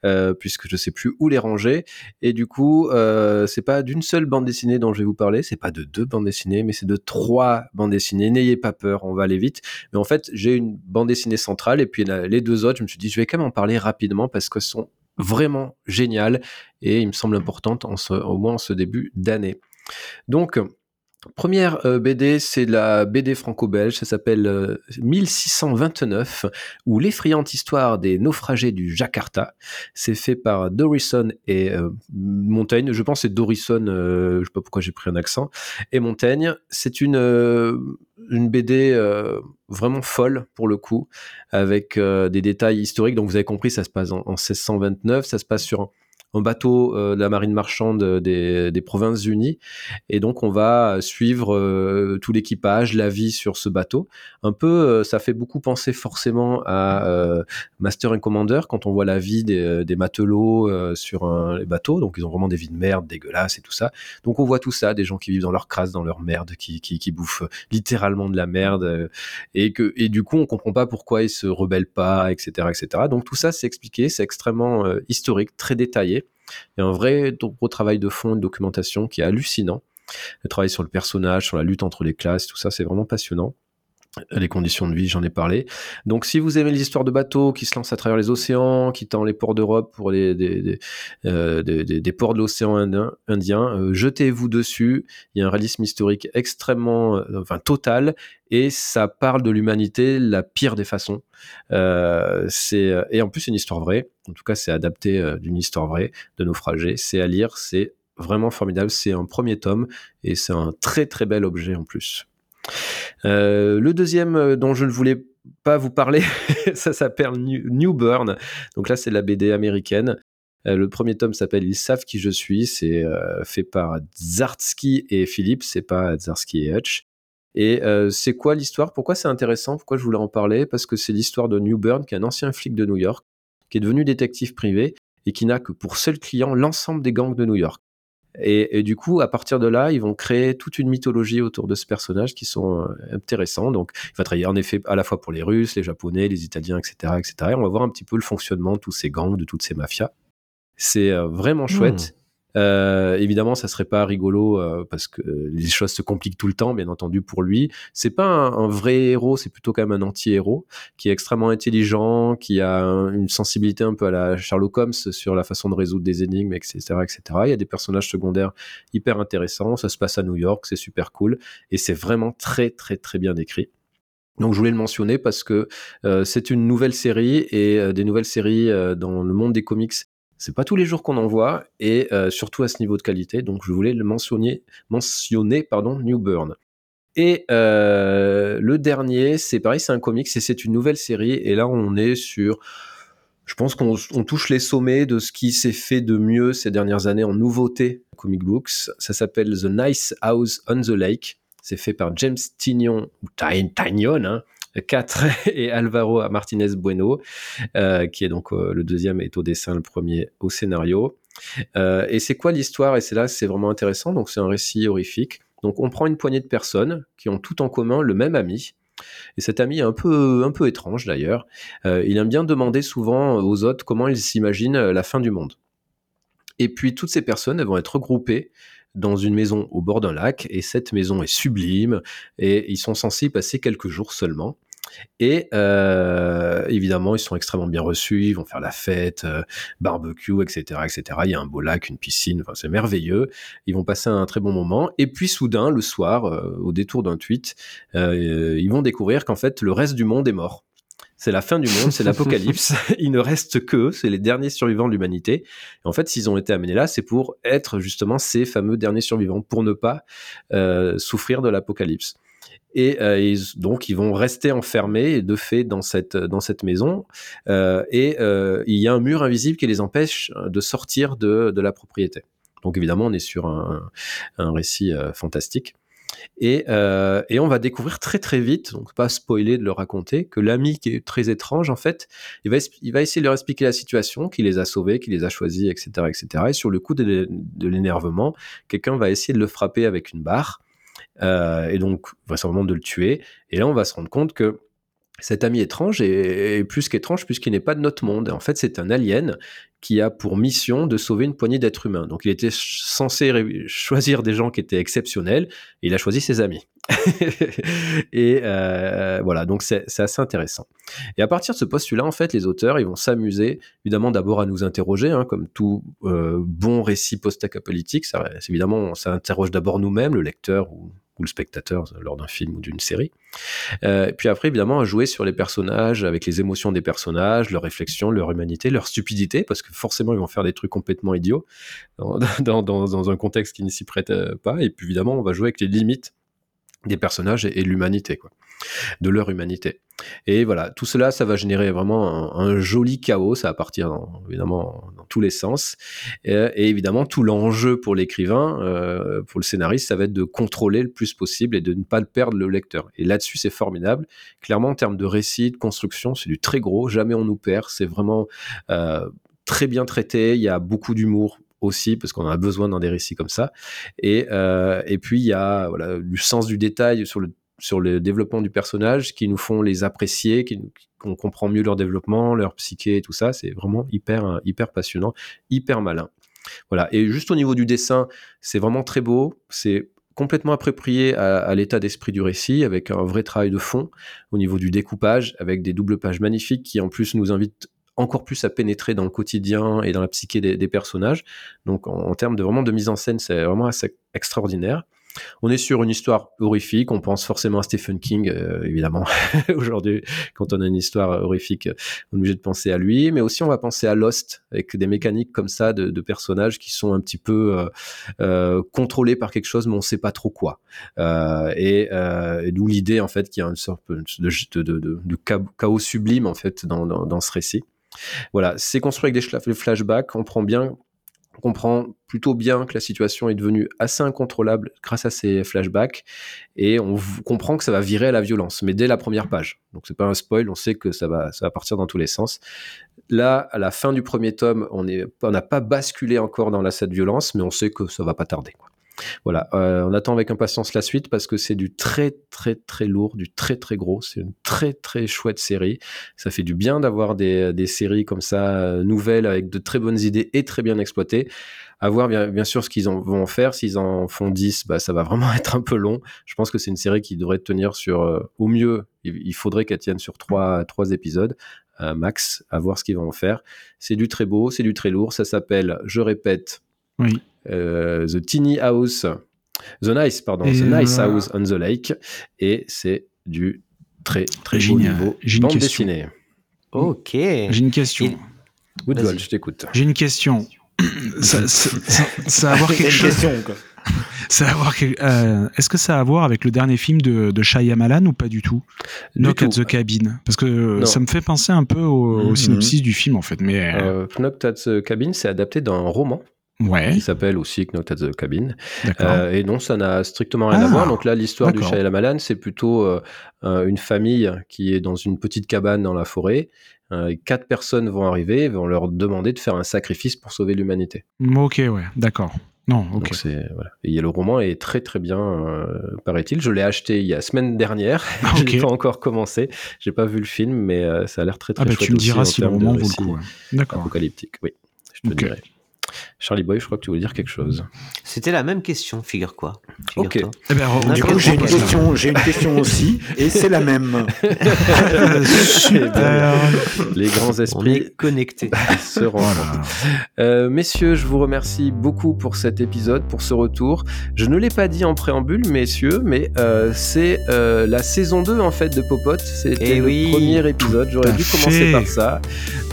euh, puisque je sais plus où les ranger, et du coup, euh, c'est pas d'une seule bande dessinée dont je vais vous parler, c'est pas de deux bandes dessinées, mais c'est de trois bande dessinée. N'ayez pas peur, on va aller vite. Mais en fait, j'ai une bande dessinée centrale et puis les deux autres, je me suis dit, je vais quand même en parler rapidement parce qu'elles sont vraiment géniales et il me semble importante en ce, au moins en ce début d'année. Donc, Première euh, BD, c'est la BD franco-belge, ça s'appelle euh, 1629, ou l'effrayante histoire des naufragés du Jakarta. C'est fait par Dorison et euh, Montaigne, je pense c'est Dorison, euh, je sais pas pourquoi j'ai pris un accent, et Montaigne. C'est une, euh, une BD vraiment folle pour le coup, avec des détails historiques, donc vous avez compris, ça se passe en 1629, ça se passe sur un bateau de la marine marchande des, des Provinces-Unies. Et donc, on va suivre tout l'équipage, la vie sur ce bateau. Un peu, ça fait beaucoup penser forcément à Master and Commander quand on voit la vie des, des matelots sur un, les bateaux. Donc, ils ont vraiment des vies de merde dégueulasses et tout ça. Donc, on voit tout ça, des gens qui vivent dans leur crasse, dans leur merde, qui, qui, qui bouffent littéralement de la merde. et que, et du coup, on comprend pas pourquoi ils se rebellent pas, etc., etc. Donc, tout ça, c'est expliqué, c'est extrêmement historique, très détaillé. Il y a un vrai gros travail de fond, de documentation qui est hallucinant. Le travail sur le personnage, sur la lutte entre les classes, tout ça, c'est vraiment passionnant les conditions de vie, j'en ai parlé. Donc, si vous aimez les histoires de bateaux qui se lancent à travers les océans, qui tendent les ports d'Europe pour des, des, euh, des, ports de l'océan Indien, euh, jetez-vous dessus. Il y a un réalisme historique extrêmement, euh, enfin total, et ça parle de l'humanité la pire des façons. c'est et en plus c'est une histoire vraie. En tout cas, c'est adapté d'une histoire vraie de naufragés. C'est à lire, c'est vraiment formidable. C'est un premier tome et c'est un très très bel objet en plus. Euh, le deuxième euh, dont je ne voulais pas vous parler, [laughs] ça s'appelle New, Burn. Donc là, c'est la BD américaine. Euh, le premier tome s'appelle Ils savent qui je suis. C'est fait par Zartsky et Philippe. C'est pas Zartsky et Hutch. Et c'est quoi l'histoire? Pourquoi c'est intéressant? Pourquoi je voulais en parler? Parce que c'est l'histoire de New Burn, qui est un ancien flic de New York, qui est devenu détective privé et qui n'a que pour seul client l'ensemble des gangs de New York. Et, du coup, à partir de là, ils vont créer toute une mythologie autour de ce personnage qui sont euh, intéressants. Donc, il va travailler en effet à la fois pour les Russes, les Japonais, les Italiens, etc., etc. Et on va voir un petit peu le fonctionnement de tous ces gangs, de toutes ces mafias. C'est euh, vraiment chouette. Hmm. Euh, évidemment, ça serait pas rigolo euh, parce que les choses se compliquent tout le temps, bien entendu pour lui. C'est pas un, vrai héros, c'est plutôt quand même un anti-héros qui est extrêmement intelligent, qui a une sensibilité un peu à la Sherlock Holmes sur la façon de résoudre des énigmes, etc., etc. Il y a des personnages secondaires hyper intéressants. Ça se passe à New York, c'est super cool et c'est vraiment très très très bien décrit. Donc je voulais le mentionner parce que euh, c'est une nouvelle série et des nouvelles séries dans le monde des comics, c'est pas tous les jours qu'on en voit et euh, surtout à ce niveau de qualité. Donc je voulais le mentionner, mentionner pardon, New Burn. Et euh, le dernier, c'est pareil, c'est un comics et c'est une nouvelle série. Et là, on est sur je pense qu'on touche les sommets de ce qui s'est fait de mieux ces dernières années en nouveauté comic books. Ça s'appelle The Nice House on the Lake. C'est fait par James Tignon, ou Tignon, hein, 4 [laughs] et Alvaro Martinez Bueno, euh, qui est donc euh, le deuxième est au dessin, le premier au scénario. Euh, et c'est quoi l'histoire? Et c'est là, c'est vraiment intéressant. Donc c'est un récit horrifique. Donc on prend une poignée de personnes qui ont tout en commun le même ami. Et cet ami est un peu, un peu étrange d'ailleurs. il aime bien demander souvent aux autres comment ils s'imaginent la fin du monde. Et puis toutes ces personnes vont être regroupées dans une maison au bord d'un lac, et cette maison est sublime, et ils sont censés passer quelques jours seulement. Et euh, évidemment, ils sont extrêmement bien reçus, ils vont faire la fête, euh, barbecue, etc., etc. Il y a un beau lac, une piscine, enfin, c'est merveilleux. Ils vont passer un très bon moment. Et puis soudain, le soir, euh, au détour d'un tweet, ils vont découvrir qu'en fait, le reste du monde est mort c'est la fin du monde, c'est l'apocalypse. [laughs] [laughs] Il ne reste que, c'est les derniers survivants de l'humanité. Et en fait, s'ils ont été amenés là, c'est pour être justement ces fameux derniers survivants, pour ne pas euh, souffrir de l'apocalypse. Et, euh, donc ils vont rester enfermés de fait dans cette dans cette maison euh, et il y a un mur invisible qui les empêche de sortir de, de la propriété. Donc évidemment on est sur un, un récit fantastique. Euh, et, on va découvrir très très vite, donc pas spoiler de le raconter, que l'ami qui est très étrange, en fait, il va, il va essayer de leur expliquer la situation, qui les a sauvés, qui les a choisis, etc. etc. Et sur le coup de, l'énervement, quelqu'un va essayer de le frapper avec une barre, euh, et donc vraisemblablement de le tuer. Et là, on va se rendre compte que cet ami étrange est, plus qu'étrange puisqu'il n'est pas de notre monde. En fait, c'est un alien qui a pour mission de sauver une poignée d'êtres humains. Donc, il était censé choisir des gens qui étaient exceptionnels et il a choisi ses amis. [laughs] et euh, voilà, donc c'est assez intéressant. Et à partir de ce postulat, en fait, les auteurs, ils vont s'amuser, évidemment, d'abord à nous interroger, hein, comme tout euh, bon récit post-apocalyptique. Évidemment, ça interroge d'abord nous-mêmes, le lecteur ou le spectateur lors d'un film ou d'une série. Euh, puis après, évidemment, à jouer sur les personnages, avec les émotions des personnages, leurs réflexions, leur humanité, leur stupidité, parce que forcément, ils vont faire des trucs complètement idiots [laughs] dans, dans, dans un contexte qui ne s'y prête euh, pas. Et puis évidemment, on va jouer avec les limites des personnages et, l'humanité, quoi, de leur humanité. Et voilà, tout cela, ça va générer vraiment un, joli chaos, ça va partir dans, évidemment dans tous les sens. Et, évidemment, tout l'enjeu pour l'écrivain, euh, pour le scénariste, ça va être de contrôler le plus possible et de ne pas perdre le lecteur. Et là-dessus, c'est formidable. Clairement, en termes de récit, de construction, c'est du très gros, jamais on nous perd, c'est vraiment euh, très bien traité, il y a beaucoup d'humour, aussi parce qu'on a besoin dans des récits comme ça. Et, euh, et puis il y a voilà du sens du détail sur le sur le développement du personnage qui nous font les apprécier qu'on comprend mieux leur développement leur psyché et tout ça. C'est vraiment hyper hyper passionnant hyper malin. Voilà. Et juste au niveau du dessin c'est vraiment très beau. C'est complètement approprié à, à l'état d'esprit du récit avec un vrai travail de fond au niveau du découpage avec des doubles pages magnifiques qui en plus nous invitent encore plus à pénétrer dans le quotidien et dans la psyché des, personnages. Donc en, termes de vraiment de mise en scène, c'est vraiment assez extraordinaire. On est sur une histoire horrifique, on pense forcément à Stephen King, euh, évidemment. [laughs] Aujourd'hui, quand on a une histoire horrifique, on est obligé de penser à lui, mais aussi on va penser à Lost, avec des mécaniques comme ça de, personnages qui sont un petit peu euh, euh, contrôlés par quelque chose, mais on ne sait pas trop quoi. Et, d'où l'idée, en fait, qu'il y a une sorte de, chaos sublime, en fait, dans ce récit. Voilà, c'est construit avec des flashbacks. On prend bien, on comprend plutôt bien que la situation est devenue assez incontrôlable grâce à ces flashbacks et on comprend que ça va virer à la violence, mais dès la première page. Donc c'est pas un spoil, on sait que ça va, partir dans tous les sens. Là, à la fin du premier tome, on n'a pas basculé encore dans la cette violence, mais on sait que ça va pas tarder. Voilà, euh, on attend avec impatience la suite parce que c'est du très très très lourd, du très très gros. C'est une très très chouette série. Ça fait du bien d'avoir des, des séries comme ça euh, nouvelles avec de très bonnes idées et très bien exploitées. À voir bien, sûr ce qu'ils en vont en faire. S'ils en font 10, bah, ça va vraiment [laughs] être un peu long. Je pense que c'est une série qui devrait tenir sur, euh, au mieux, il, faudrait qu'elle tienne sur trois, trois épisodes. Max, à voir ce qu'ils vont en faire. C'est du très beau, c'est du très lourd. Ça s'appelle, je répète, oui. Euh, the Teeny House, The Nice, pardon, et The Nice euh... House on the Lake, et c'est du très très beau niveau bande dessinée. Ok. J'ai une question. Woodgold, je t'écoute. J'ai une question. [coughs] ça, ça, ça, ça, a à voir [laughs] quelque chose. Question, quoi. [laughs] Ça a à voir que, euh, Est-ce que ça a à voir avec le dernier film de, de Shyamalan ou pas du tout? Du Knock tout. at the Cabin Parce que non. ça me fait penser un peu au, au mm -hmm. synopsis du film en fait. Mais euh, Knock at the Cabin, c'est adapté d'un roman ouais. qui s'appelle aussi Knocked at the Cabin. Euh, et non, ça n'a strictement rien ah, à voir. Donc là, l'histoire du Shyamalan, c'est plutôt euh, une famille qui est dans une petite cabane dans la forêt. Euh, quatre personnes vont arriver et vont leur demander de faire un sacrifice pour sauver l'humanité. Ok, ouais, d'accord. Non, ok. Donc voilà. Et le roman est très très bien, euh, paraît-il. Je l'ai acheté il y a la semaine dernière. [laughs] Ah, okay. je n'ai pas encore commencé. J'ai pas vu le film, mais euh, ça a l'air très très ah, bah, chouette. Tu me diras si le roman vaut le coup. D'accord. Apocalyptique, oui. Je te okay. dirai. Charlie Boy, je crois que tu voulais dire quelque chose. C'était la même question, figure quoi. Ok. Eh ben, du coup, j'ai une question, j'ai une question aussi, et c'est la même. [laughs] Super. [laughs] Les grands esprits connectés [laughs] seront. Voilà. Euh, messieurs, je vous remercie beaucoup pour cet épisode, pour ce retour. Je ne l'ai pas dit en préambule, messieurs, mais euh, c'est euh, la saison 2 en fait de Popote. C'était le oui. premier épisode. J'aurais dû commencer par ça.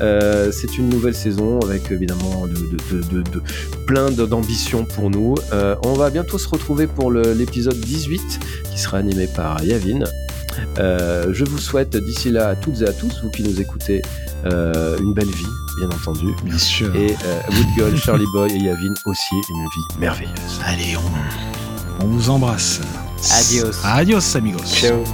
Euh, c'est une nouvelle saison avec évidemment de, de, de, de plein d'ambition pour nous. Euh, on va bientôt se retrouver pour l'épisode 18 qui sera animé par Yavin. Euh, je vous souhaite d'ici là à toutes et à tous, vous qui nous écoutez, euh, une belle vie, bien entendu. Bien sûr. Et euh, Woodgull, Charlie Boy et Yavin aussi une vie merveilleuse. Allez, on, on vous embrasse. Adios. Adios, amigos. Ciao.